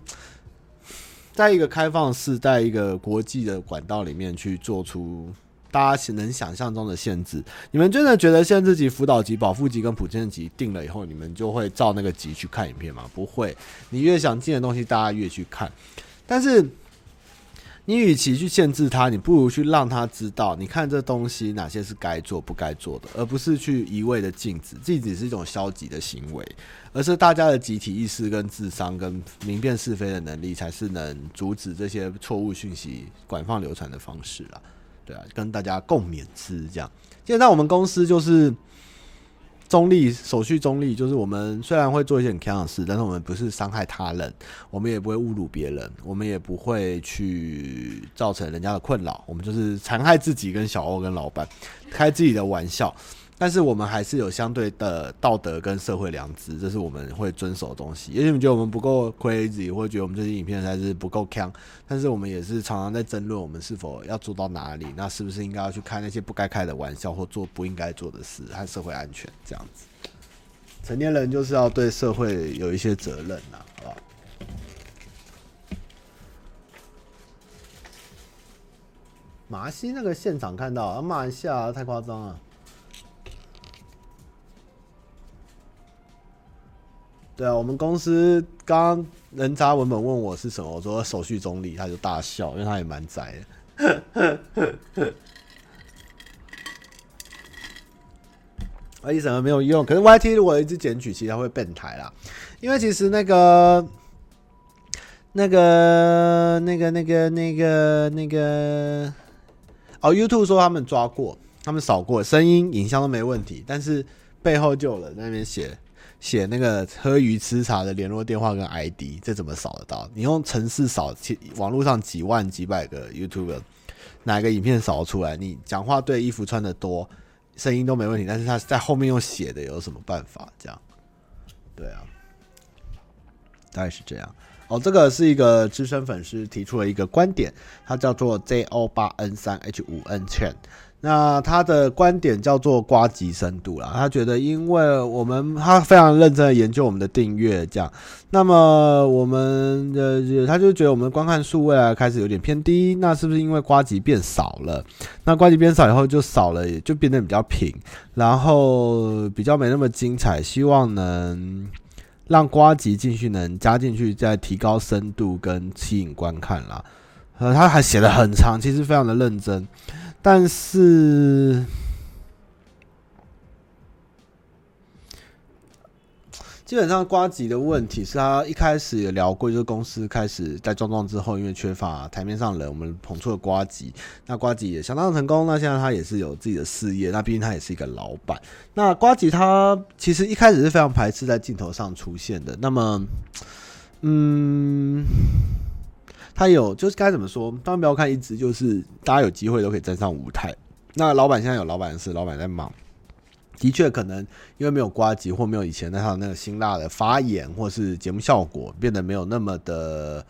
在一个开放式、在一个国际的管道里面去做出。大家能想象中的限制，你们真的觉得限制级、辅导级、保护级跟普遍级定了以后，你们就会照那个级去看影片吗？不会，你越想禁的东西，大家越去看。但是，你与其去限制它，你不如去让他知道，你看这东西哪些是该做、不该做的，而不是去一味的禁止。禁止是一种消极的行为，而是大家的集体意识、跟智商、跟明辨是非的能力，才是能阻止这些错误讯息广泛流传的方式了。对啊，跟大家共勉之这样。现在我们公司就是中立，手续中立，就是我们虽然会做一些很锵的事，但是我们不是伤害他人，我们也不会侮辱别人，我们也不会去造成人家的困扰，我们就是残害自己跟小欧跟老板开自己的玩笑。但是我们还是有相对的道德跟社会良知，这是我们会遵守的东西。也许你觉得我们不够 crazy，或者觉得我们这些影片还是不够锵，但是我们也是常常在争论我们是否要做到哪里，那是不是应该要去开那些不该开的玩笑，或做不应该做的事，和社会安全这样子。成年人就是要对社会有一些责任呐，好不好？马来西那个现场看到啊，马来西亚太夸张了。对啊，我们公司刚刚人渣文本问我是什么，我说手续中立，他就大笑，因为他也蛮宅的。啊，一什么没有用？可是 YT 如果一直检举，其实他会变态啦。因为其实那个、那个、那个、那个、那个、那个，哦，YouTube 说他们抓过，他们扫过，声音、影像都没问题，但是背后就有人在那边写。写那个喝鱼吃茶的联络电话跟 ID，这怎么扫得到？你用程式扫，网络上几万几百个 YouTuber，哪个影片扫出来？你讲话对，衣服穿得多，声音都没问题，但是他在后面用写的，有什么办法？这样，对啊，大概是这样。哦，这个是一个资深粉丝提出了一个观点，他叫做 ZO 八 N 三 H 五 N 七。那他的观点叫做瓜吉深度啦，他觉得因为我们他非常认真的研究我们的订阅这样，那么我们的他就觉得我们的观看数未来开始有点偏低，那是不是因为瓜吉变少了？那瓜吉变少以后就少了，也就变得比较平，然后比较没那么精彩，希望能让瓜吉继续能加进去，再提高深度跟吸引观看啦。呃，他还写得很长，其实非常的认真。但是，基本上瓜吉的问题是他一开始也聊过，就是公司开始在壮壮之后，因为缺乏台面上人，我们捧出了瓜吉。那瓜吉也相当成功。那现在他也是有自己的事业。那毕竟他也是一个老板。那瓜吉他其实一开始是非常排斥在镜头上出现的。那么，嗯。他有，就是该怎么说？当然不要看一直，就是大家有机会都可以站上舞台。那老板现在有老板的事，老板在忙。的确，可能因为没有呱吉，或没有以前那套那个辛辣的发言，或是节目效果变得没有那么的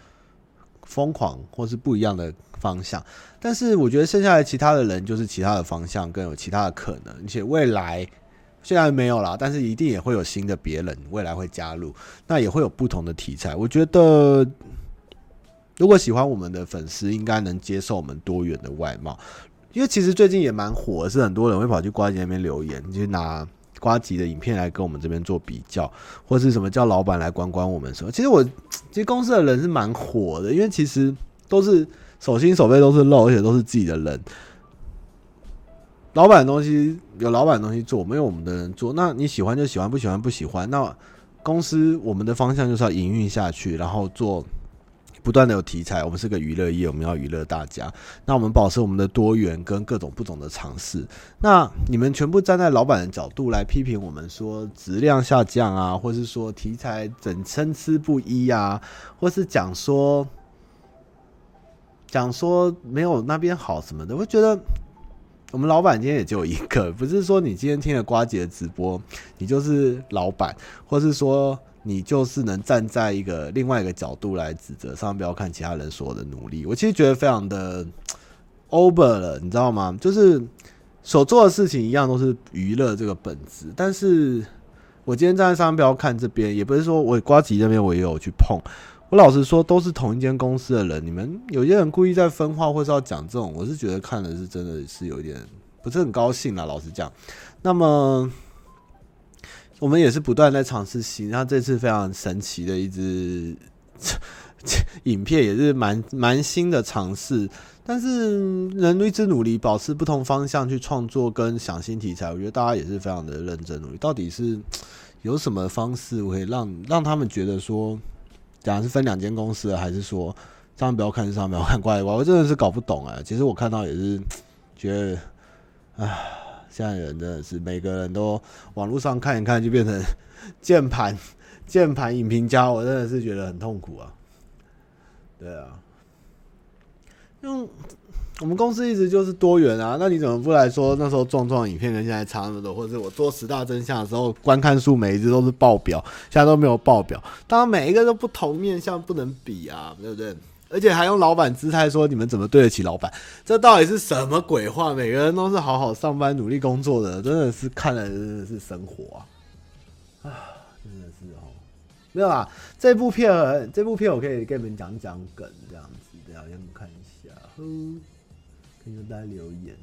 疯狂，或是不一样的方向。但是我觉得剩下来其他的人就是其他的方向，更有其他的可能。而且未来虽然没有啦，但是一定也会有新的别人未来会加入，那也会有不同的题材。我觉得。如果喜欢我们的粉丝，应该能接受我们多元的外貌，因为其实最近也蛮火，是很多人会跑去瓜吉那边留言，就拿瓜吉的影片来跟我们这边做比较，或是什么叫老板来管管我们什么。其实我其实公司的人是蛮火的，因为其实都是手心手背都是肉，而且都是自己的人。老板的东西有老板的东西做，没有我们的人做。那你喜欢就喜欢，不喜欢不喜欢。那公司我们的方向就是要营运下去，然后做。不断的有题材，我们是个娱乐业，我们要娱乐大家。那我们保持我们的多元跟各种不同的尝试。那你们全部站在老板的角度来批评我们，说质量下降啊，或是说题材整参差不一啊，或是讲说讲说没有那边好什么的，我觉得我们老板今天也就一个，不是说你今天听了瓜姐的直播，你就是老板，或是说。你就是能站在一个另外一个角度来指责，上不要看其他人所有的努力。我其实觉得非常的 over 了，你知道吗？就是所做的事情一样都是娱乐这个本质，但是我今天站在商标看这边，也不是说我瓜吉这边我也有去碰。我老实说，都是同一间公司的人，你们有些人故意在分化，或是要讲这种，我是觉得看的是真的是有点不是很高兴啦。老实讲，那么。我们也是不断在尝试新，然后这次非常神奇的一支 影片，也是蛮蛮新的尝试。但是人一直努力，保持不同方向去创作跟想新题材，我觉得大家也是非常的认真努力。到底是有什么方式可以让让他们觉得说，假如是分两间公司，还是说上面不要看，上面不要看，怪怪，我真的是搞不懂啊。其实我看到也是觉得，唉。现在人真的是每个人都网络上看一看就变成 键盘键盘影评家，我真的是觉得很痛苦啊。对啊，用我们公司一直就是多元啊，那你怎么不来说那时候壮壮影片跟现在差那么多，或者是我做十大真相的时候观看数每一只都是爆表，现在都没有爆表，当然每一个都不同面向不能比啊，对不对？而且还用老板姿态说你们怎么对得起老板？这到底是什么鬼话？每个人都是好好上班努力工作的，真的是看了真的是生活啊！啊，真的是哦，没有啦，这部片这部片我可以给你们讲讲梗这样子，等下让你们看一下，呵，给你们大家留言。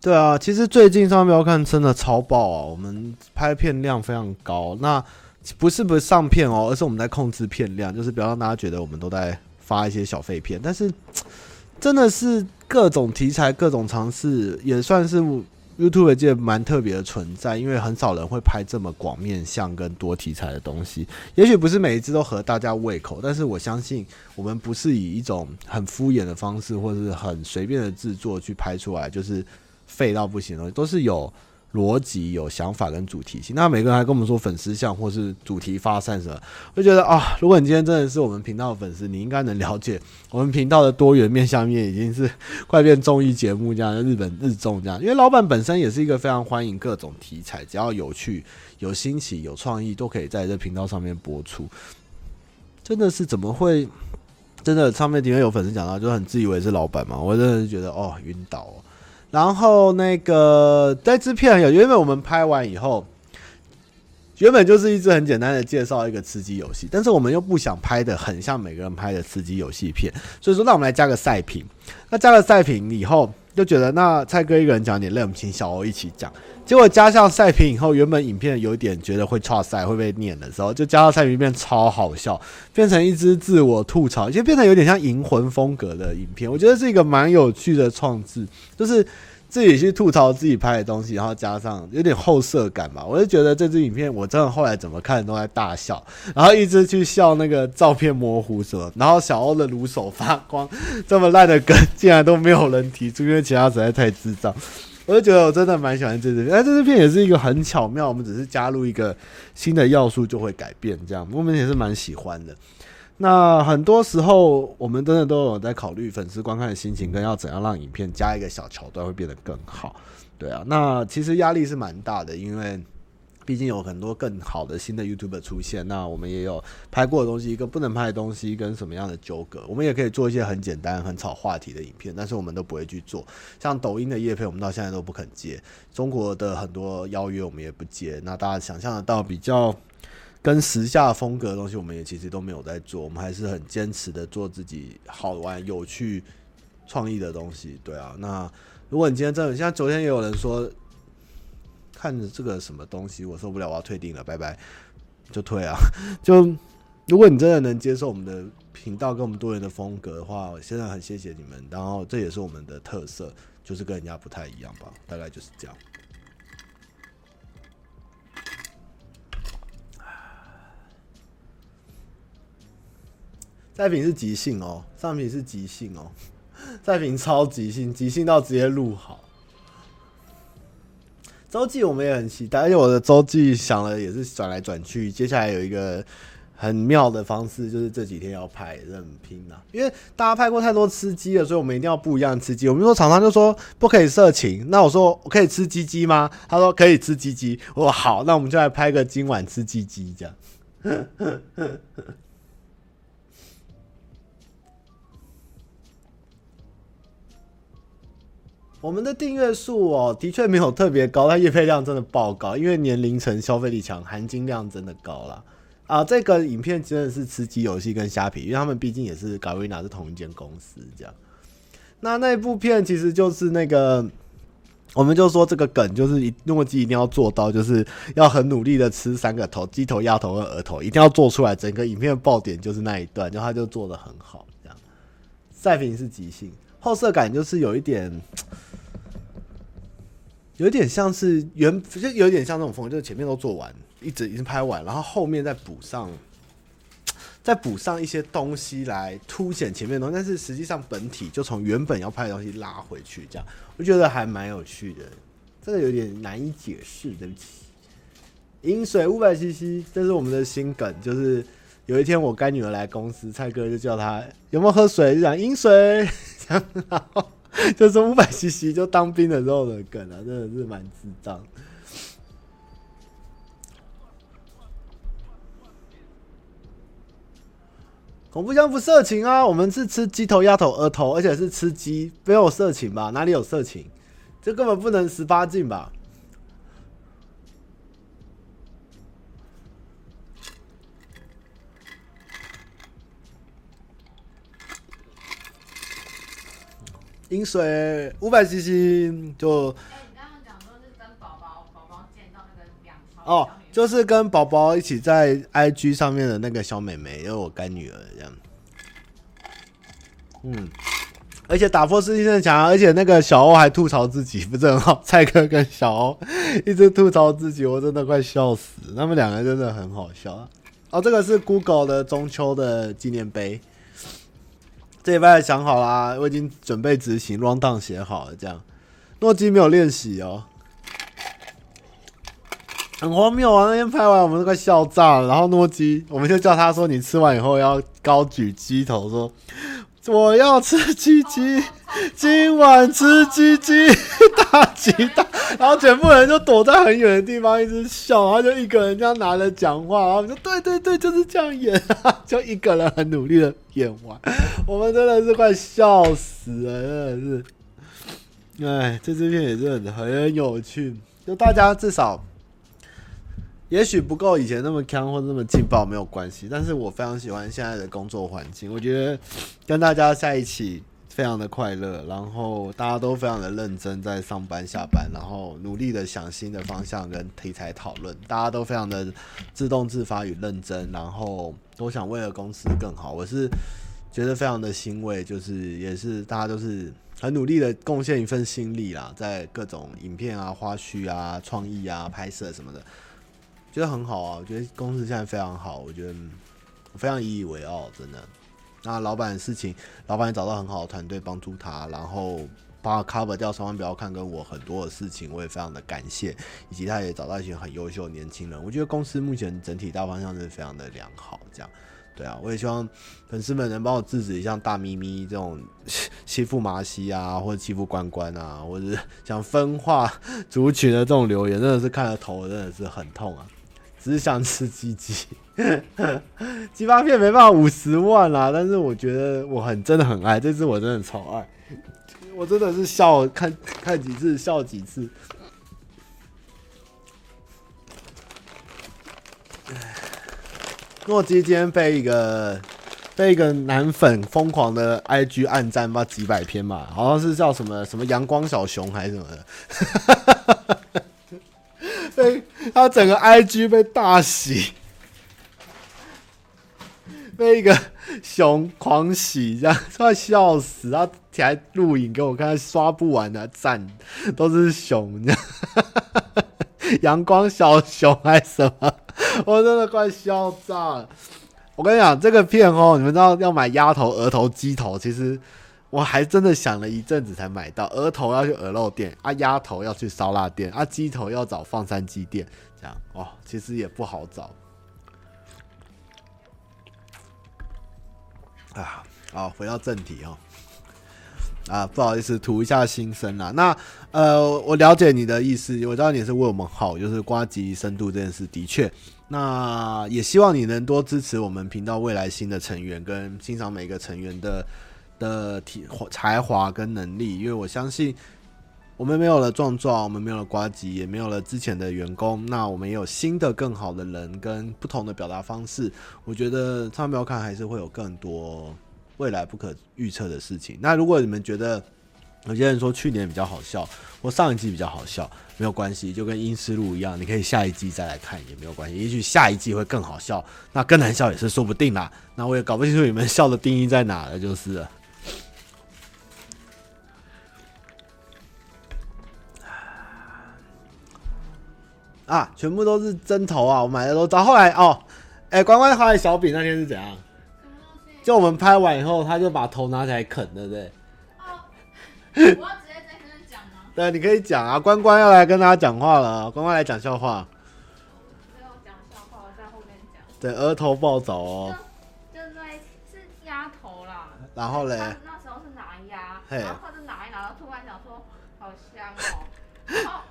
对啊，其实最近上标看真的超爆啊！我们拍片量非常高，那不是不上片哦，而是我们在控制片量，就是不要让大家觉得我们都在发一些小废片。但是真的是各种题材、各种尝试，也算是 YouTube 界蛮特别的存在，因为很少人会拍这么广面向跟多题材的东西。也许不是每一支都合大家胃口，但是我相信我们不是以一种很敷衍的方式，或者是很随便的制作去拍出来，就是。废到不行的东西，都是有逻辑、有想法跟主题性。那每个人还跟我们说粉丝向或是主题发散什么，我就觉得啊，如果你今天真的是我们频道的粉丝，你应该能了解我们频道的多元面向面已经是 快变综艺节目这样，日本日综这样。因为老板本身也是一个非常欢迎各种题材，只要有趣、有新奇、有创意，都可以在这频道上面播出。真的是怎么会？真的上面里面有粉丝讲到，就很自以为是老板嘛，我真的是觉得哦，晕倒哦。然后那个在制片有，原本我们拍完以后，原本就是一直很简单的介绍一个吃鸡游戏，但是我们又不想拍的很像每个人拍的吃鸡游戏片，所以说那我们来加个赛评。那加了赛评以后，就觉得那蔡哥一个人讲点累，我们请小欧一起讲。结果加上赛评以后，原本影片有点觉得会差赛会被念的时候，就加上赛评变超好笑，变成一支自我吐槽，就变成有点像银魂风格的影片。我觉得是一个蛮有趣的创制，就是。自己去吐槽自己拍的东西，然后加上有点后设感吧，我就觉得这支影片我真的后来怎么看都在大笑，然后一直去笑那个照片模糊什么，然后小欧的鲁手发光，这么烂的梗竟然都没有人提出，因为其他实在太智障，我就觉得我真的蛮喜欢这支片，哎，这支片也是一个很巧妙，我们只是加入一个新的要素就会改变这样，我们也是蛮喜欢的。那很多时候，我们真的都有在考虑粉丝观看的心情，跟要怎样让影片加一个小桥段会变得更好。对啊，那其实压力是蛮大的，因为毕竟有很多更好的新的 YouTube 出现。那我们也有拍过的东西，跟不能拍的东西，跟什么样的纠葛，我们也可以做一些很简单、很炒话题的影片，但是我们都不会去做。像抖音的叶配，我们到现在都不肯接；中国的很多邀约，我们也不接。那大家想象得到比较。跟时下风格的东西，我们也其实都没有在做，我们还是很坚持的做自己好玩、有趣、创意的东西。对啊，那如果你今天真的像昨天也有人说，看着这个什么东西我受不了，我要退订了，拜拜，就退啊。就如果你真的能接受我们的频道跟我们多元的风格的话，我现在很谢谢你们。然后这也是我们的特色，就是跟人家不太一样吧，大概就是这样。赛评是即兴哦，上品是即兴哦，赛评超即兴，即兴到直接录好。周记我们也很期待，而且我的周记想了也是转来转去，接下来有一个很妙的方式，就是这几天要拍，很拼呐。因为大家拍过太多吃鸡了，所以我们一定要不一样吃鸡。我们说厂商就说不可以色情，那我说我可以吃鸡鸡吗？他说可以吃鸡鸡。我说好，那我们就来拍个今晚吃鸡鸡这样。我们的订阅数哦，的确没有特别高，但月配量真的爆高，因为年龄层消费力强，含金量真的高了啊！这个影片真的是吃鸡游戏跟虾皮，因为他们毕竟也是 Garena 是同一间公司，这样。那那部片其实就是那个，我们就说这个梗就是一诺基一定要做到，就是要很努力的吃三个头：鸡头、鸭头和鹅头，一定要做出来。整个影片爆点就是那一段，然后他就做得很好，这样。赛评是即兴，后色感就是有一点。有点像是原，就有点像那种风格，就是前面都做完，一直已经拍完，然后后面再补上，再补上一些东西来凸显前面的东西，但是实际上本体就从原本要拍的东西拉回去，这样我觉得还蛮有趣的。这个有点难以解释，对不起。饮水五百 CC，这是我们的新梗，就是有一天我干女儿来公司，蔡哥就叫她有没有喝水，就讲饮水，然后 就是五百 CC，就当兵的时候的梗啊，真的是蛮智障。恐怖箱不色情啊，我们是吃鸡头、鸭头、鹅头，而且是吃鸡，没有色情吧？哪里有色情？这根本不能十八禁吧？饮水五百 CC 就。哎，你刚刚讲说是跟宝宝宝宝见到那个两条哦，就是跟宝宝一起在 IG 上面的那个小妹妹，因为我干女儿这样。嗯，而且打破世界真的强，而且那个小欧还吐槽自己不是很好，蔡哥跟小欧一直吐槽自己，我真的快笑死。他们两个真的很好笑啊！哦，这个是 Google 的中秋的纪念碑。这礼拜想好啦，我已经准备执行，rundown 写好了。这样，诺基没有练习哦，很荒谬啊！那天拍完，我们都快笑炸了。然后诺基，我们就叫他说：“你吃完以后要高举鸡头，说我要吃鸡鸡，今晚吃鸡鸡，大吉大。”然后全部人就躲在很远的地方一直笑，然后就一个人这样拿着讲话，然后就对对对，就是这样演，就一个人很努力的演完，我们真的是快笑死了，真的是，哎，这支片也是很很有趣，就大家至少，也许不够以前那么强或那么劲爆没有关系，但是我非常喜欢现在的工作环境，我觉得跟大家在一起。非常的快乐，然后大家都非常的认真在上班下班，然后努力的想新的方向跟题材讨论，大家都非常的自动自发与认真，然后都想为了公司更好。我是觉得非常的欣慰，就是也是大家都是很努力的贡献一份心力啦，在各种影片啊、花絮啊、创意啊、拍摄什么的，觉得很好啊。我觉得公司现在非常好，我觉得我非常引以为傲，真的。那老板的事情，老板也找到很好的团队帮助他，然后帮他 cover 掉《上班不要看》跟我很多的事情，我也非常的感谢，以及他也找到一群很优秀的年轻人。我觉得公司目前整体大方向是非常的良好，这样对啊，我也希望粉丝们能帮我制止像大咪咪这种欺负麻西啊，或者欺负关关啊，或者是想分化族群的这种留言，真的是看了头真的是很痛啊。只是想吃鸡鸡，鸡巴片没办法五十万啦，但是我觉得我很真的很爱这次，我真的超爱，我真的是笑看看几次笑几次。诺基今天被一个被一个男粉疯狂的 IG 暗赞吧几百篇嘛，好像是叫什么什么阳光小熊还是什么的。被他整个 IG 被大洗，被一个熊狂洗，这样快笑死！他起来录影给我看，刷不完的赞都是熊，阳光小熊还是什么？我真的快笑炸了！我跟你讲，这个片哦，你们知道要买鸭头、鹅头、鸡头，其实。我还真的想了一阵子才买到，额头要去鹅肉店，啊，鸭头要去烧腊店，啊，鸡头要找放山鸡店，这样哦，其实也不好找。啊，好，回到正题哦。啊，不好意思，吐一下心声啦。那呃，我了解你的意思，我知道你是为我们好，就是瓜吉深度这件事的确。那也希望你能多支持我们频道未来新的成员，跟欣赏每个成员的。的体才华跟能力，因为我相信我们没有了壮壮，我们没有了呱吉，也没有了之前的员工，那我们也有新的更好的人跟不同的表达方式。我觉得上班不要看还是会有更多未来不可预测的事情。那如果你们觉得有些人说去年比较好笑，或上一季比较好笑，没有关系，就跟《阴思路》一样，你可以下一季再来看也没有关系。也许下一季会更好笑，那更难笑也是说不定啦。那我也搞不清楚你们笑的定义在哪了，就是。啊，全部都是针头啊！我买的都到后来哦，哎、欸，关关花的小饼那天是怎样？就我们拍完以后，他就把头拿起来啃，对不对？哦，我要直接在这边讲吗？对，你可以讲啊。关关要来跟大家讲话了，关关来讲笑话。没有讲笑话，我在后面讲。对，额头暴走哦。就就在是鸭头啦。然后嘞？那时候是拿鸭，然后他就拿一拿，突然想说，好香哦。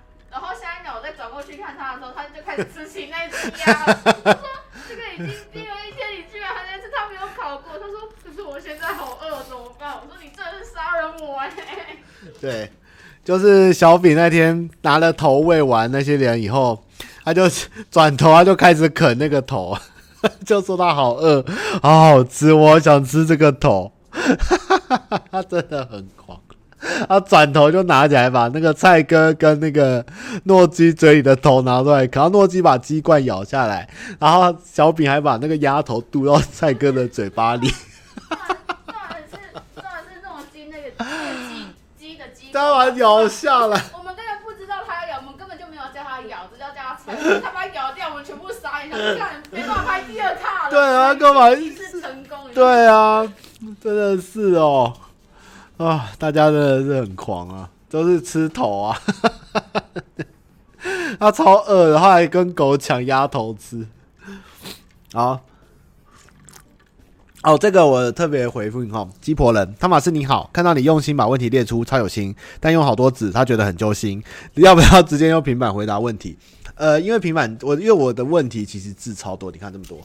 转过去看他的时候，他就开始吃起那只鸭。我 说这个已经冰了一天，你居然还在吃？他没有烤过。他说，可是我现在好饿，怎么办？我说你真是杀人魔哎。对，就是小饼那天拿了头喂完那些人以后，他就转头，他就开始啃那个头，就说他好饿，好好吃，我想吃这个头。他真的很狂。他转头就拿起来，把那个菜哥跟那个诺基嘴里的头拿出来，然后诺基把鸡冠咬下来，然后小饼还把那个鸭头嘟到菜哥的嘴巴里。当然是，当然是那种鸡那个鸡鸡的鸡。当然咬下来。我们根本不知道他要咬，我们根本就没有叫他咬，只叫叫他吃。他把它咬掉，我们全部傻眼，看没办法拍第二卡了。对啊，干嘛？一次成功。对啊，真的是哦。啊，大家真的是很狂啊，都是吃头啊，他超饿的话还跟狗抢鸭头吃。好，哦，这个我特别回复你哈，鸡婆人汤马斯你好，看到你用心把问题列出，超有心，但用好多纸，他觉得很揪心，要不要直接用平板回答问题？呃，因为平板我因为我的问题其实字超多，你看这么多。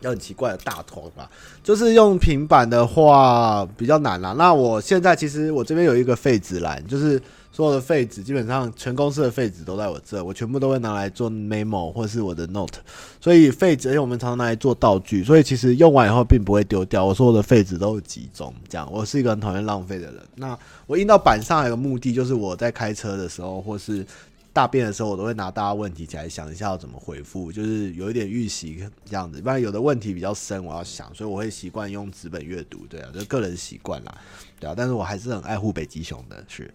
要很奇怪的大头吧，就是用平板的话比较难啦。那我现在其实我这边有一个废纸栏，就是所有的废纸基本上全公司的废纸都在我这，我全部都会拿来做 memo 或是我的 note。所以废纸，而且我们常常拿来做道具，所以其实用完以后并不会丢掉。我所有的废纸都集中，这样。我是一个很讨厌浪费的人。那我印到板上有个目的，就是我在开车的时候或是。大便的时候，我都会拿大家问题起来想一下要怎么回复，就是有一点预习这样子。不然有的问题比较深，我要想，所以我会习惯用纸本阅读，对啊，就个人习惯啦，对啊。但是我还是很爱护北极熊的，是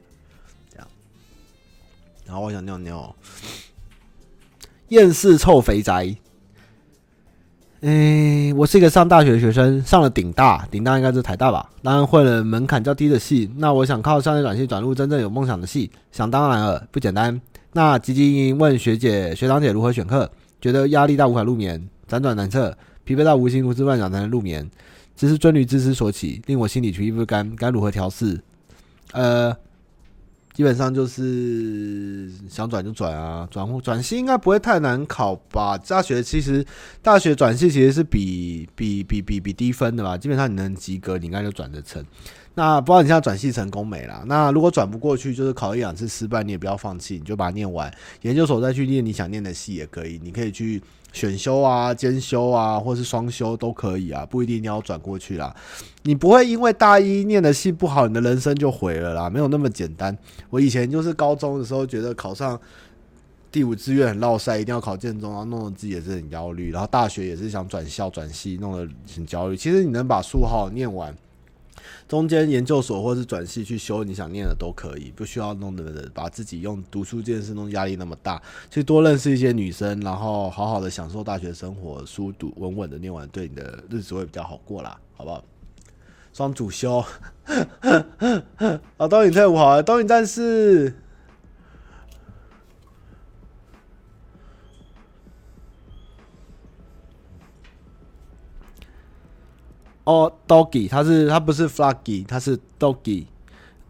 这样。然后我想尿尿，厌世臭肥宅。诶、我是一个上大学的学生，上了顶大，顶大应该是台大吧？当然混了门槛较低的系。那我想靠校内转系转入真正有梦想的系，想当然了，不简单。那汲汲营营问学姐学长姐如何选课，觉得压力大无法入眠，辗转难测，疲惫到无心胡思乱想才能入眠，只是尊于知识所起，令我心里举一不甘，该如何调试？呃，基本上就是想转就转啊，转转系应该不会太难考吧？大学其实大学转系其实是比比比比比低分的吧？基本上你能及格，你应该就转得成。那不知道你现在转系成功没啦，那如果转不过去，就是考一两次失败，你也不要放弃，你就把它念完。研究所再去念你想念的系也可以，你可以去选修啊、兼修啊，或是双修都可以啊，不一定你要转过去啦。你不会因为大一念的系不好，你的人生就毁了啦，没有那么简单。我以前就是高中的时候觉得考上第五志愿很落赛，一定要考建中，然后弄得自己也是很焦虑。然后大学也是想转校转系，弄得很焦虑。其实你能把数号念完。中间研究所或是转系去修你想念的都可以，不需要弄得把自己用读书这件事弄压力那么大。去多认识一些女生，然后好好的享受大学生活，书读稳稳的念完，对你的日子会比较好过啦，好不好？双主修，啊，东影退伍好，东影战士。哦、，Doggy，他是他不是 Fluggy，他是 Doggy。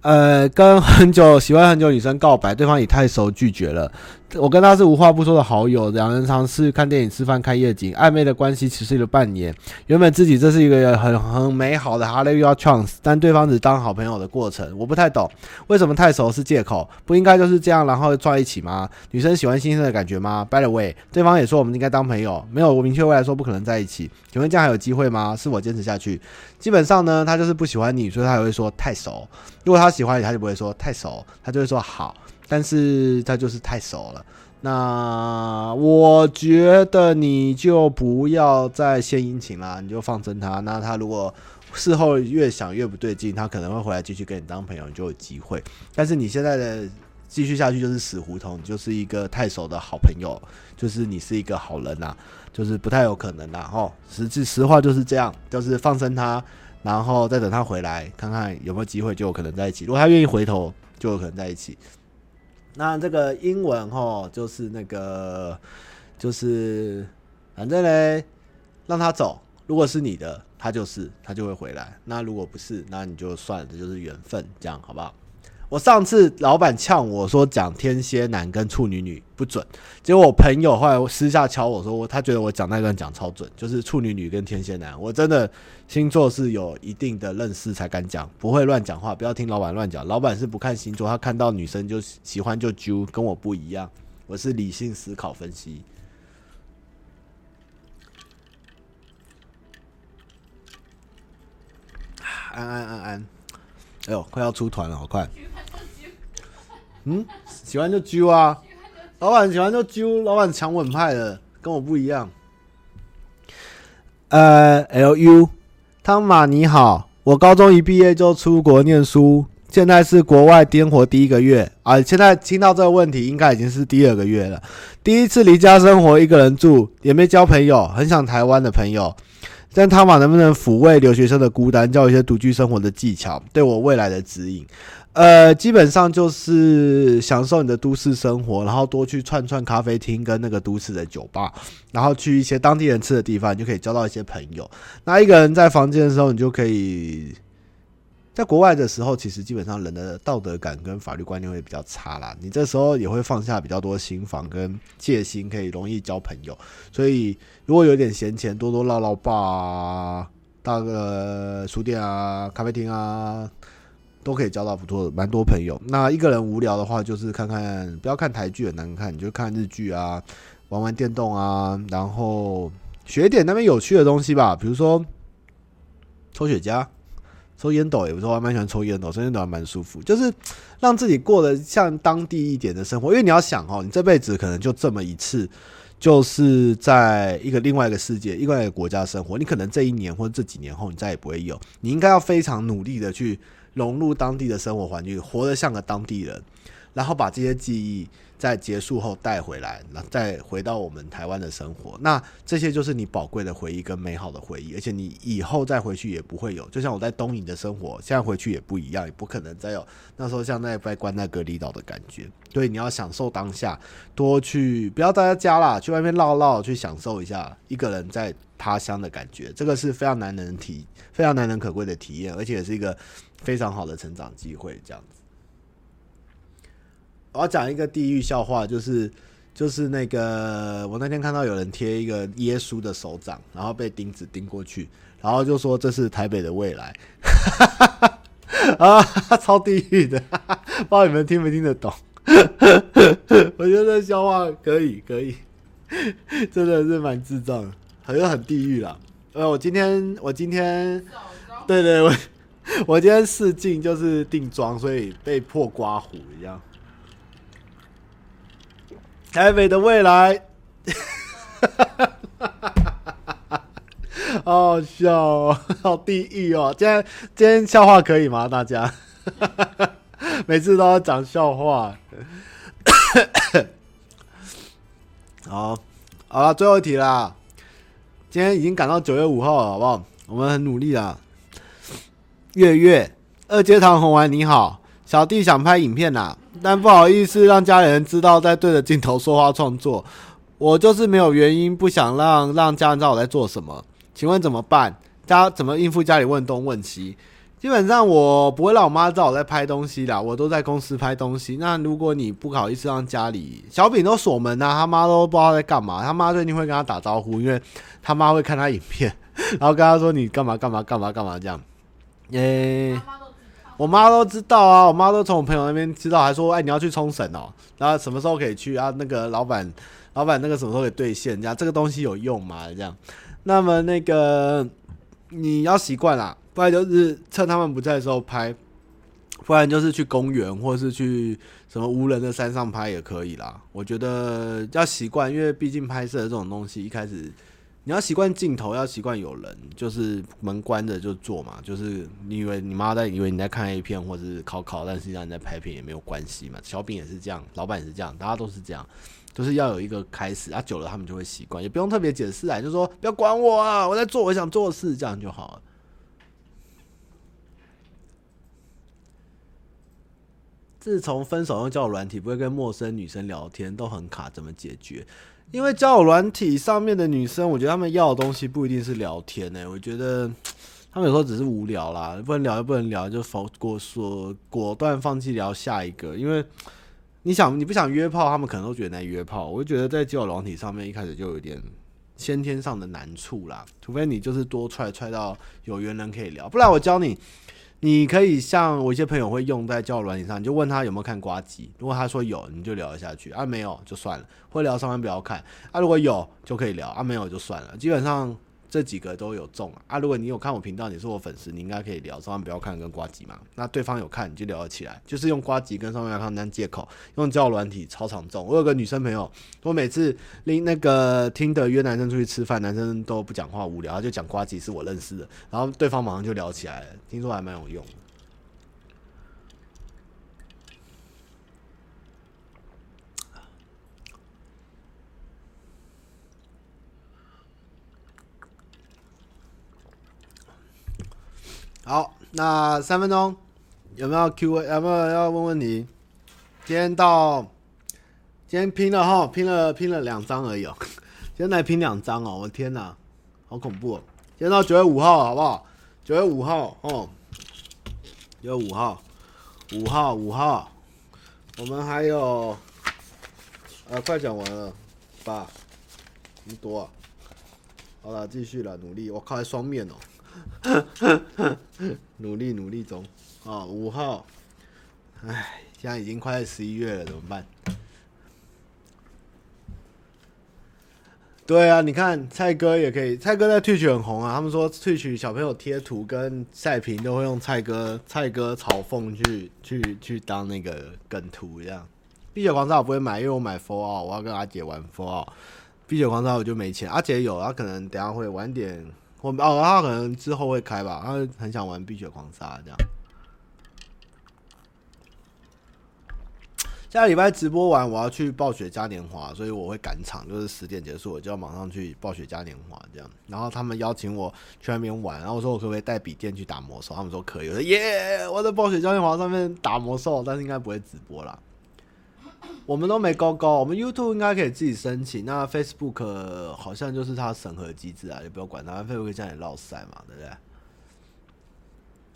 呃，跟很久喜欢很久女生告白，对方也太熟拒绝了。我跟他是无话不说的好友，两人尝试看电影、吃饭、看夜景，暧昧的关系持续了半年。原本自己这是一个很很美好的 Hallelujah chance，但对方只当好朋友的过程。我不太懂，为什么太熟是借口？不应该就是这样，然后撞一起吗？女生喜欢新鲜的感觉吗？By the way，对方也说我们应该当朋友，没有我明确未来说不可能在一起。请问这样还有机会吗？是否坚持下去。基本上呢，他就是不喜欢你，所以他也会说太熟。如果他喜欢你，他就不会说太熟，他就会说好。但是他就是太熟了，那我觉得你就不要再献殷勤啦，你就放生他。那他如果事后越想越不对劲，他可能会回来继续跟你当朋友，你就有机会。但是你现在的继续下去就是死胡同，就是一个太熟的好朋友，就是你是一个好人呐、就是不太有可能啦。吼，实际实话就是这样，就是放生他，然后再等他回来，看看有没有机会就有可能在一起。如果他愿意回头，就有可能在一起。那这个英文吼，就是那个，就是反正嘞，让他走。如果是你的，他就是他就会回来。那如果不是，那你就算，这就是缘分，这样好不好？我上次老板呛我说讲天蝎男跟处女女不准，结果我朋友后来私下敲我说，他觉得我讲那段讲超准，就是处女女跟天蝎男。我真的星座是有一定的认识才敢讲，不会乱讲话，不要听老板乱讲。老板是不看星座，他看到女生就喜欢就揪，跟我不一样，我是理性思考分析。安安安安，哎呦，快要出团了，好快！嗯，喜欢就揪啊，老板喜欢就揪，老板强稳派的，跟我不一样。呃，L U，汤马你好，我高中一毕业就出国念书，现在是国外颠活第一个月啊。现在听到这个问题，应该已经是第二个月了。第一次离家生活，一个人住，也没交朋友，很想台湾的朋友。但汤马能不能抚慰留学生的孤单，教一些独居生活的技巧，对我未来的指引？呃，基本上就是享受你的都市生活，然后多去串串咖啡厅跟那个都市的酒吧，然后去一些当地人吃的地方，你就可以交到一些朋友。那一个人在房间的时候，你就可以在国外的时候，其实基本上人的道德感跟法律观念会比较差啦。你这时候也会放下比较多心防跟戒心，可以容易交朋友。所以如果有点闲钱，多多唠唠吧啊，到个书店啊、咖啡厅啊。都可以交到不错的蛮多朋友。那一个人无聊的话，就是看看，不要看台剧很难看，你就看日剧啊，玩玩电动啊，然后学点那边有趣的东西吧，比如说抽雪茄、抽烟斗，也不错，我还蛮喜欢抽烟斗，抽烟斗还蛮舒服，就是让自己过得像当地一点的生活。因为你要想哦，你这辈子可能就这么一次，就是在一个另外一个世界、另外一个国家生活，你可能这一年或者这几年后你再也不会有，你应该要非常努力的去。融入当地的生活环境，活得像个当地人，然后把这些记忆在结束后带回来，那再回到我们台湾的生活。那这些就是你宝贵的回忆跟美好的回忆，而且你以后再回去也不会有。就像我在东营的生活，现在回去也不一样，也不可能再有那时候像在被关在隔离岛的感觉。所以你要享受当下，多去不要待在家啦，去外面绕绕，去享受一下一个人在他乡的感觉。这个是非常难能体，非常难能可贵的体验，而且也是一个。非常好的成长机会，这样子。我要讲一个地狱笑话，就是就是那个我那天看到有人贴一个耶稣的手掌，然后被钉子钉过去，然后就说这是台北的未来，啊，超地狱的，不知道你们听没听得懂？我觉得这笑话可以可以，真的是蛮智障的，好像很地狱啦。呃，我今天我今天，对对我。我今天试镜就是定妆，所以被迫刮胡一样。台北的未来，好笑哦，好地狱哦！今天今天笑话可以吗？大家 每次都要讲笑话。好，好了，最后一题啦。今天已经赶到九月五号了，好不好？我们很努力啦。月月二阶堂红丸你好，小弟想拍影片呐、啊，但不好意思让家里人知道在对着镜头说话创作，我就是没有原因不想让让家人知道我在做什么，请问怎么办？家怎么应付家里问东问西？基本上我不会让我妈知道我在拍东西啦，我都在公司拍东西。那如果你不好意思让家里小饼都锁门呐、啊，他妈都不知道在干嘛，他妈最近会跟他打招呼，因为他妈会看他影片，然后跟他说你干嘛干嘛干嘛干嘛这样。耶，我妈都知道啊，我妈都从我朋友那边知道，还说，哎，你要去冲绳哦，然后什么时候可以去啊？那个老板，老板那个什么时候可以兑现？这样这个东西有用吗？这样，那么那个你要习惯啦，不然就是趁他们不在的时候拍，不然就是去公园或是去什么无人的山上拍也可以啦。我觉得要习惯，因为毕竟拍摄这种东西一开始。你要习惯镜头，要习惯有人，就是门关着就做嘛。就是你以为你妈在以为你在看 A 片或者是考考，但实际上你在拍片也没有关系嘛。小饼也是这样，老板也是这样，大家都是这样，就是要有一个开始啊，久了他们就会习惯，也不用特别解释啊，就说不要管我啊，我在做我想做的事，这样就好了。自从分手用交友软体，不会跟陌生女生聊天，都很卡，怎么解决？因为交友软体上面的女生，我觉得她们要的东西不一定是聊天呢、我觉得 她们有时候只是无聊啦，不能聊就不能聊，就否过说果断放弃聊下一个。因为你想你不想约炮，她们可能都觉得在约炮。我就觉得在交友软体上面一开始就有点先天上的难处啦，除非你就是多踹踹到有缘人可以聊，不然我教你。你可以像我一些朋友会用在交友软件上，你就问他有没有看呱吉，如果他说有，你就聊下去。啊；没有就算了，会聊上班不要看。啊；如果有就可以聊。啊；没有就算了，基本上。这几个都有中啊！如果你有看我频道，你是我粉丝，你应该可以聊。千万不要看跟瓜吉嘛。那对方有看，你就聊得起来。就是用瓜吉跟上面来看当借口，用交软体超常中。我有个女生朋友，我每次拎那个听的约男生出去吃饭，男生都不讲话，无聊，就讲瓜吉是我认识的，然后对方马上就聊起来了。听说还蛮有用。好，那三分钟有没有 Q？有没有要问问题？今天到今天拼了哈，拼了拼了两张而已哦。今天来拼两张哦，我的天哪，好恐怖哦！今天到九月五号好不好？九月五号哦，九月五号，五号五号，我们还有呃，快讲完了吧？这么多啊！好了，继续了，努力。我靠，还双面哦。努力努力中啊！五号，哎，现在已经快十一月了，怎么办？对啊，你看蔡哥也可以，蔡哥在 Twitch 很红啊。他们说退取小朋友贴图跟赛评都会用蔡哥蔡哥嘲讽去去去当那个梗图这样。碧血狂杀我不会买，因为我买 for 我要跟阿姐玩 Fallout。碧血狂杀我就没钱，阿姐有，他可能等下会晚点。我哦，他可能之后会开吧，他很想玩《碧血狂杀》这样。下礼拜直播完，我要去暴雪嘉年华，所以我会赶场，就是十点结束，我就要马上去暴雪嘉年华这样。然后他们邀请我去那边玩，然后我说我可不可以带笔电去打魔兽？他们说可以。我说耶，我在暴雪嘉年华上面打魔兽，但是应该不会直播啦。我们都没勾勾，我们 YouTube 应该可以自己申请。那 Facebook 好像就是它审核机制啊，也不要管它，Facebook 这样也落赛嘛，对不对？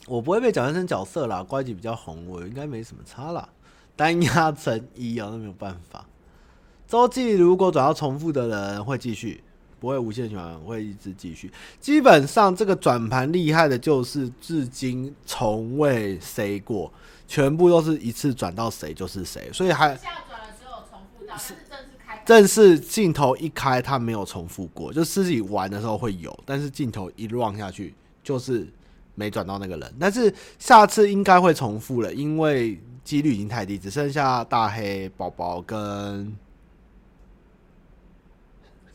我不会被讲成角色啦，呱吉比较红，我应该没什么差啦。单压成一啊，那没有办法。周记如果转到重复的人会继续，不会无限循环，会一直继续。基本上这个转盘厉害的就是至今从未 C 过。全部都是一次转到谁就是谁，所以还下转了之后重复到，是正式开，正式镜头一开，他没有重复过，就自己玩的时候会有，但是镜头一 run 下去就是没转到那个人，但是下次应该会重复了，因为几率已经太低，只剩下大黑宝宝跟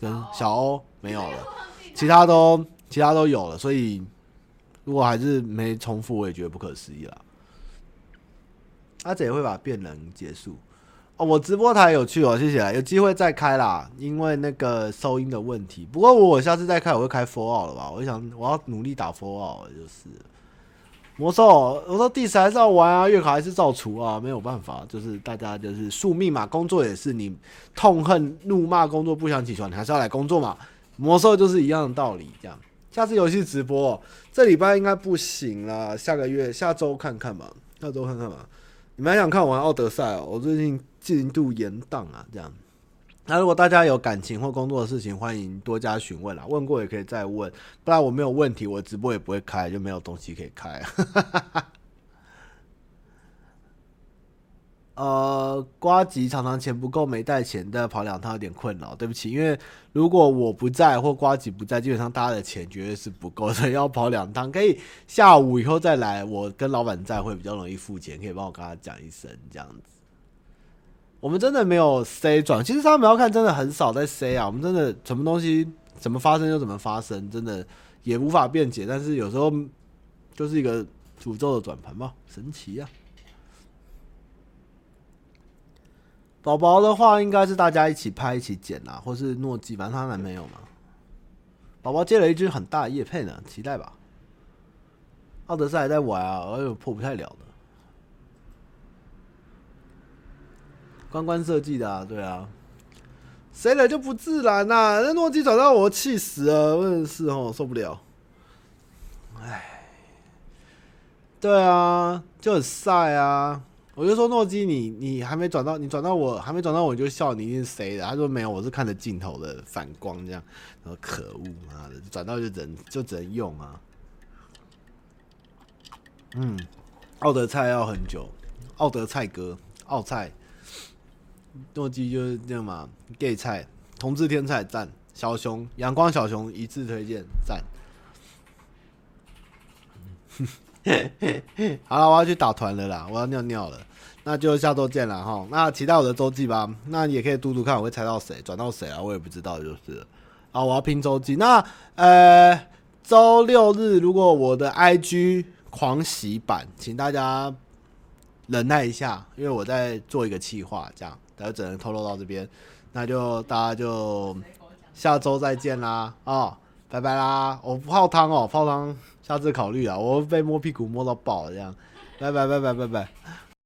跟小欧没有了，其他都其他都有了，所以如果还是没重复，我也觉得不可思议了。阿姐也会把变人结束哦。我直播台有趣哦，谢谢，有机会再开啦。因为那个收音的问题，不过我下次再开，我会开 Fallout 了吧？我想我要努力打 Fallout 就是魔兽。我说第十还是要玩啊，月卡还是照出啊，没有办法，就是大家就是宿命嘛。工作也是你痛恨怒骂工作不想起床，你还是要来工作嘛。魔兽就是一样的道理，这样。下次游戏直播，这礼拜应该不行了，下个月下周看看吧，下周看看吧。你们还想看我玩《奥德赛》哦？我最近进度延宕啊，这样。那如果大家有感情或工作的事情，欢迎多加询问啦。问过也可以再问，不然我没有问题，我直播也不会开，就没有东西可以开。呃，瓜吉常常钱不够没带钱，但跑两趟有点困扰，对不起。因为如果我不在或瓜吉不在，基本上大家的钱绝对是不够，的要跑两趟。可以下午以后再来，我跟老板在会比较容易付钱，可以帮我跟他讲一声这样子。我们真的没有 C 转，其实他们要看真的很少在 C 啊。我们真的什么东西怎么发生就怎么发生，真的也无法辩解。但是有时候就是一个诅咒的转盘吧，神奇啊！宝宝的话，应该是大家一起拍一起剪啊，或是诺基，反正她男朋友嘛。宝宝接了一句很大的业配呢，期待吧。奥德赛还在玩啊，哎呦破不太了的。关关设计的啊，对啊。谁来就不自然呐、啊？那诺基转到我气死了，真的是哦，受不了。哎，对啊，就很晒啊。我就说诺基，你你还没转到，你转到我还没转到我，就笑你一定是谁的？他说没有，我是看着镜头的反光这样。然后可恶妈的，转到就只能就只能用啊。嗯，奥德菜要很久，奥德菜哥，奥菜，诺基就是这样嘛。gay 菜，同志天菜赞，小熊阳光小熊一致推荐赞。好了，我要去打团了啦，我要尿尿了，那就下周见了哈。那期待我的周记吧，那你也可以读读看，我会猜到谁，转到谁啊？我也不知道，就是啊，我要拼周记。那呃，周六日如果我的 IG 狂喜版，请大家忍耐一下，因为我在做一个企划，这样，大家只能透露到这边，那就大家就下周再见啦，啊，拜拜啦，我不泡汤哦，泡汤。下次考虑啊，我被摸屁股摸到爆这样，拜拜拜拜拜拜。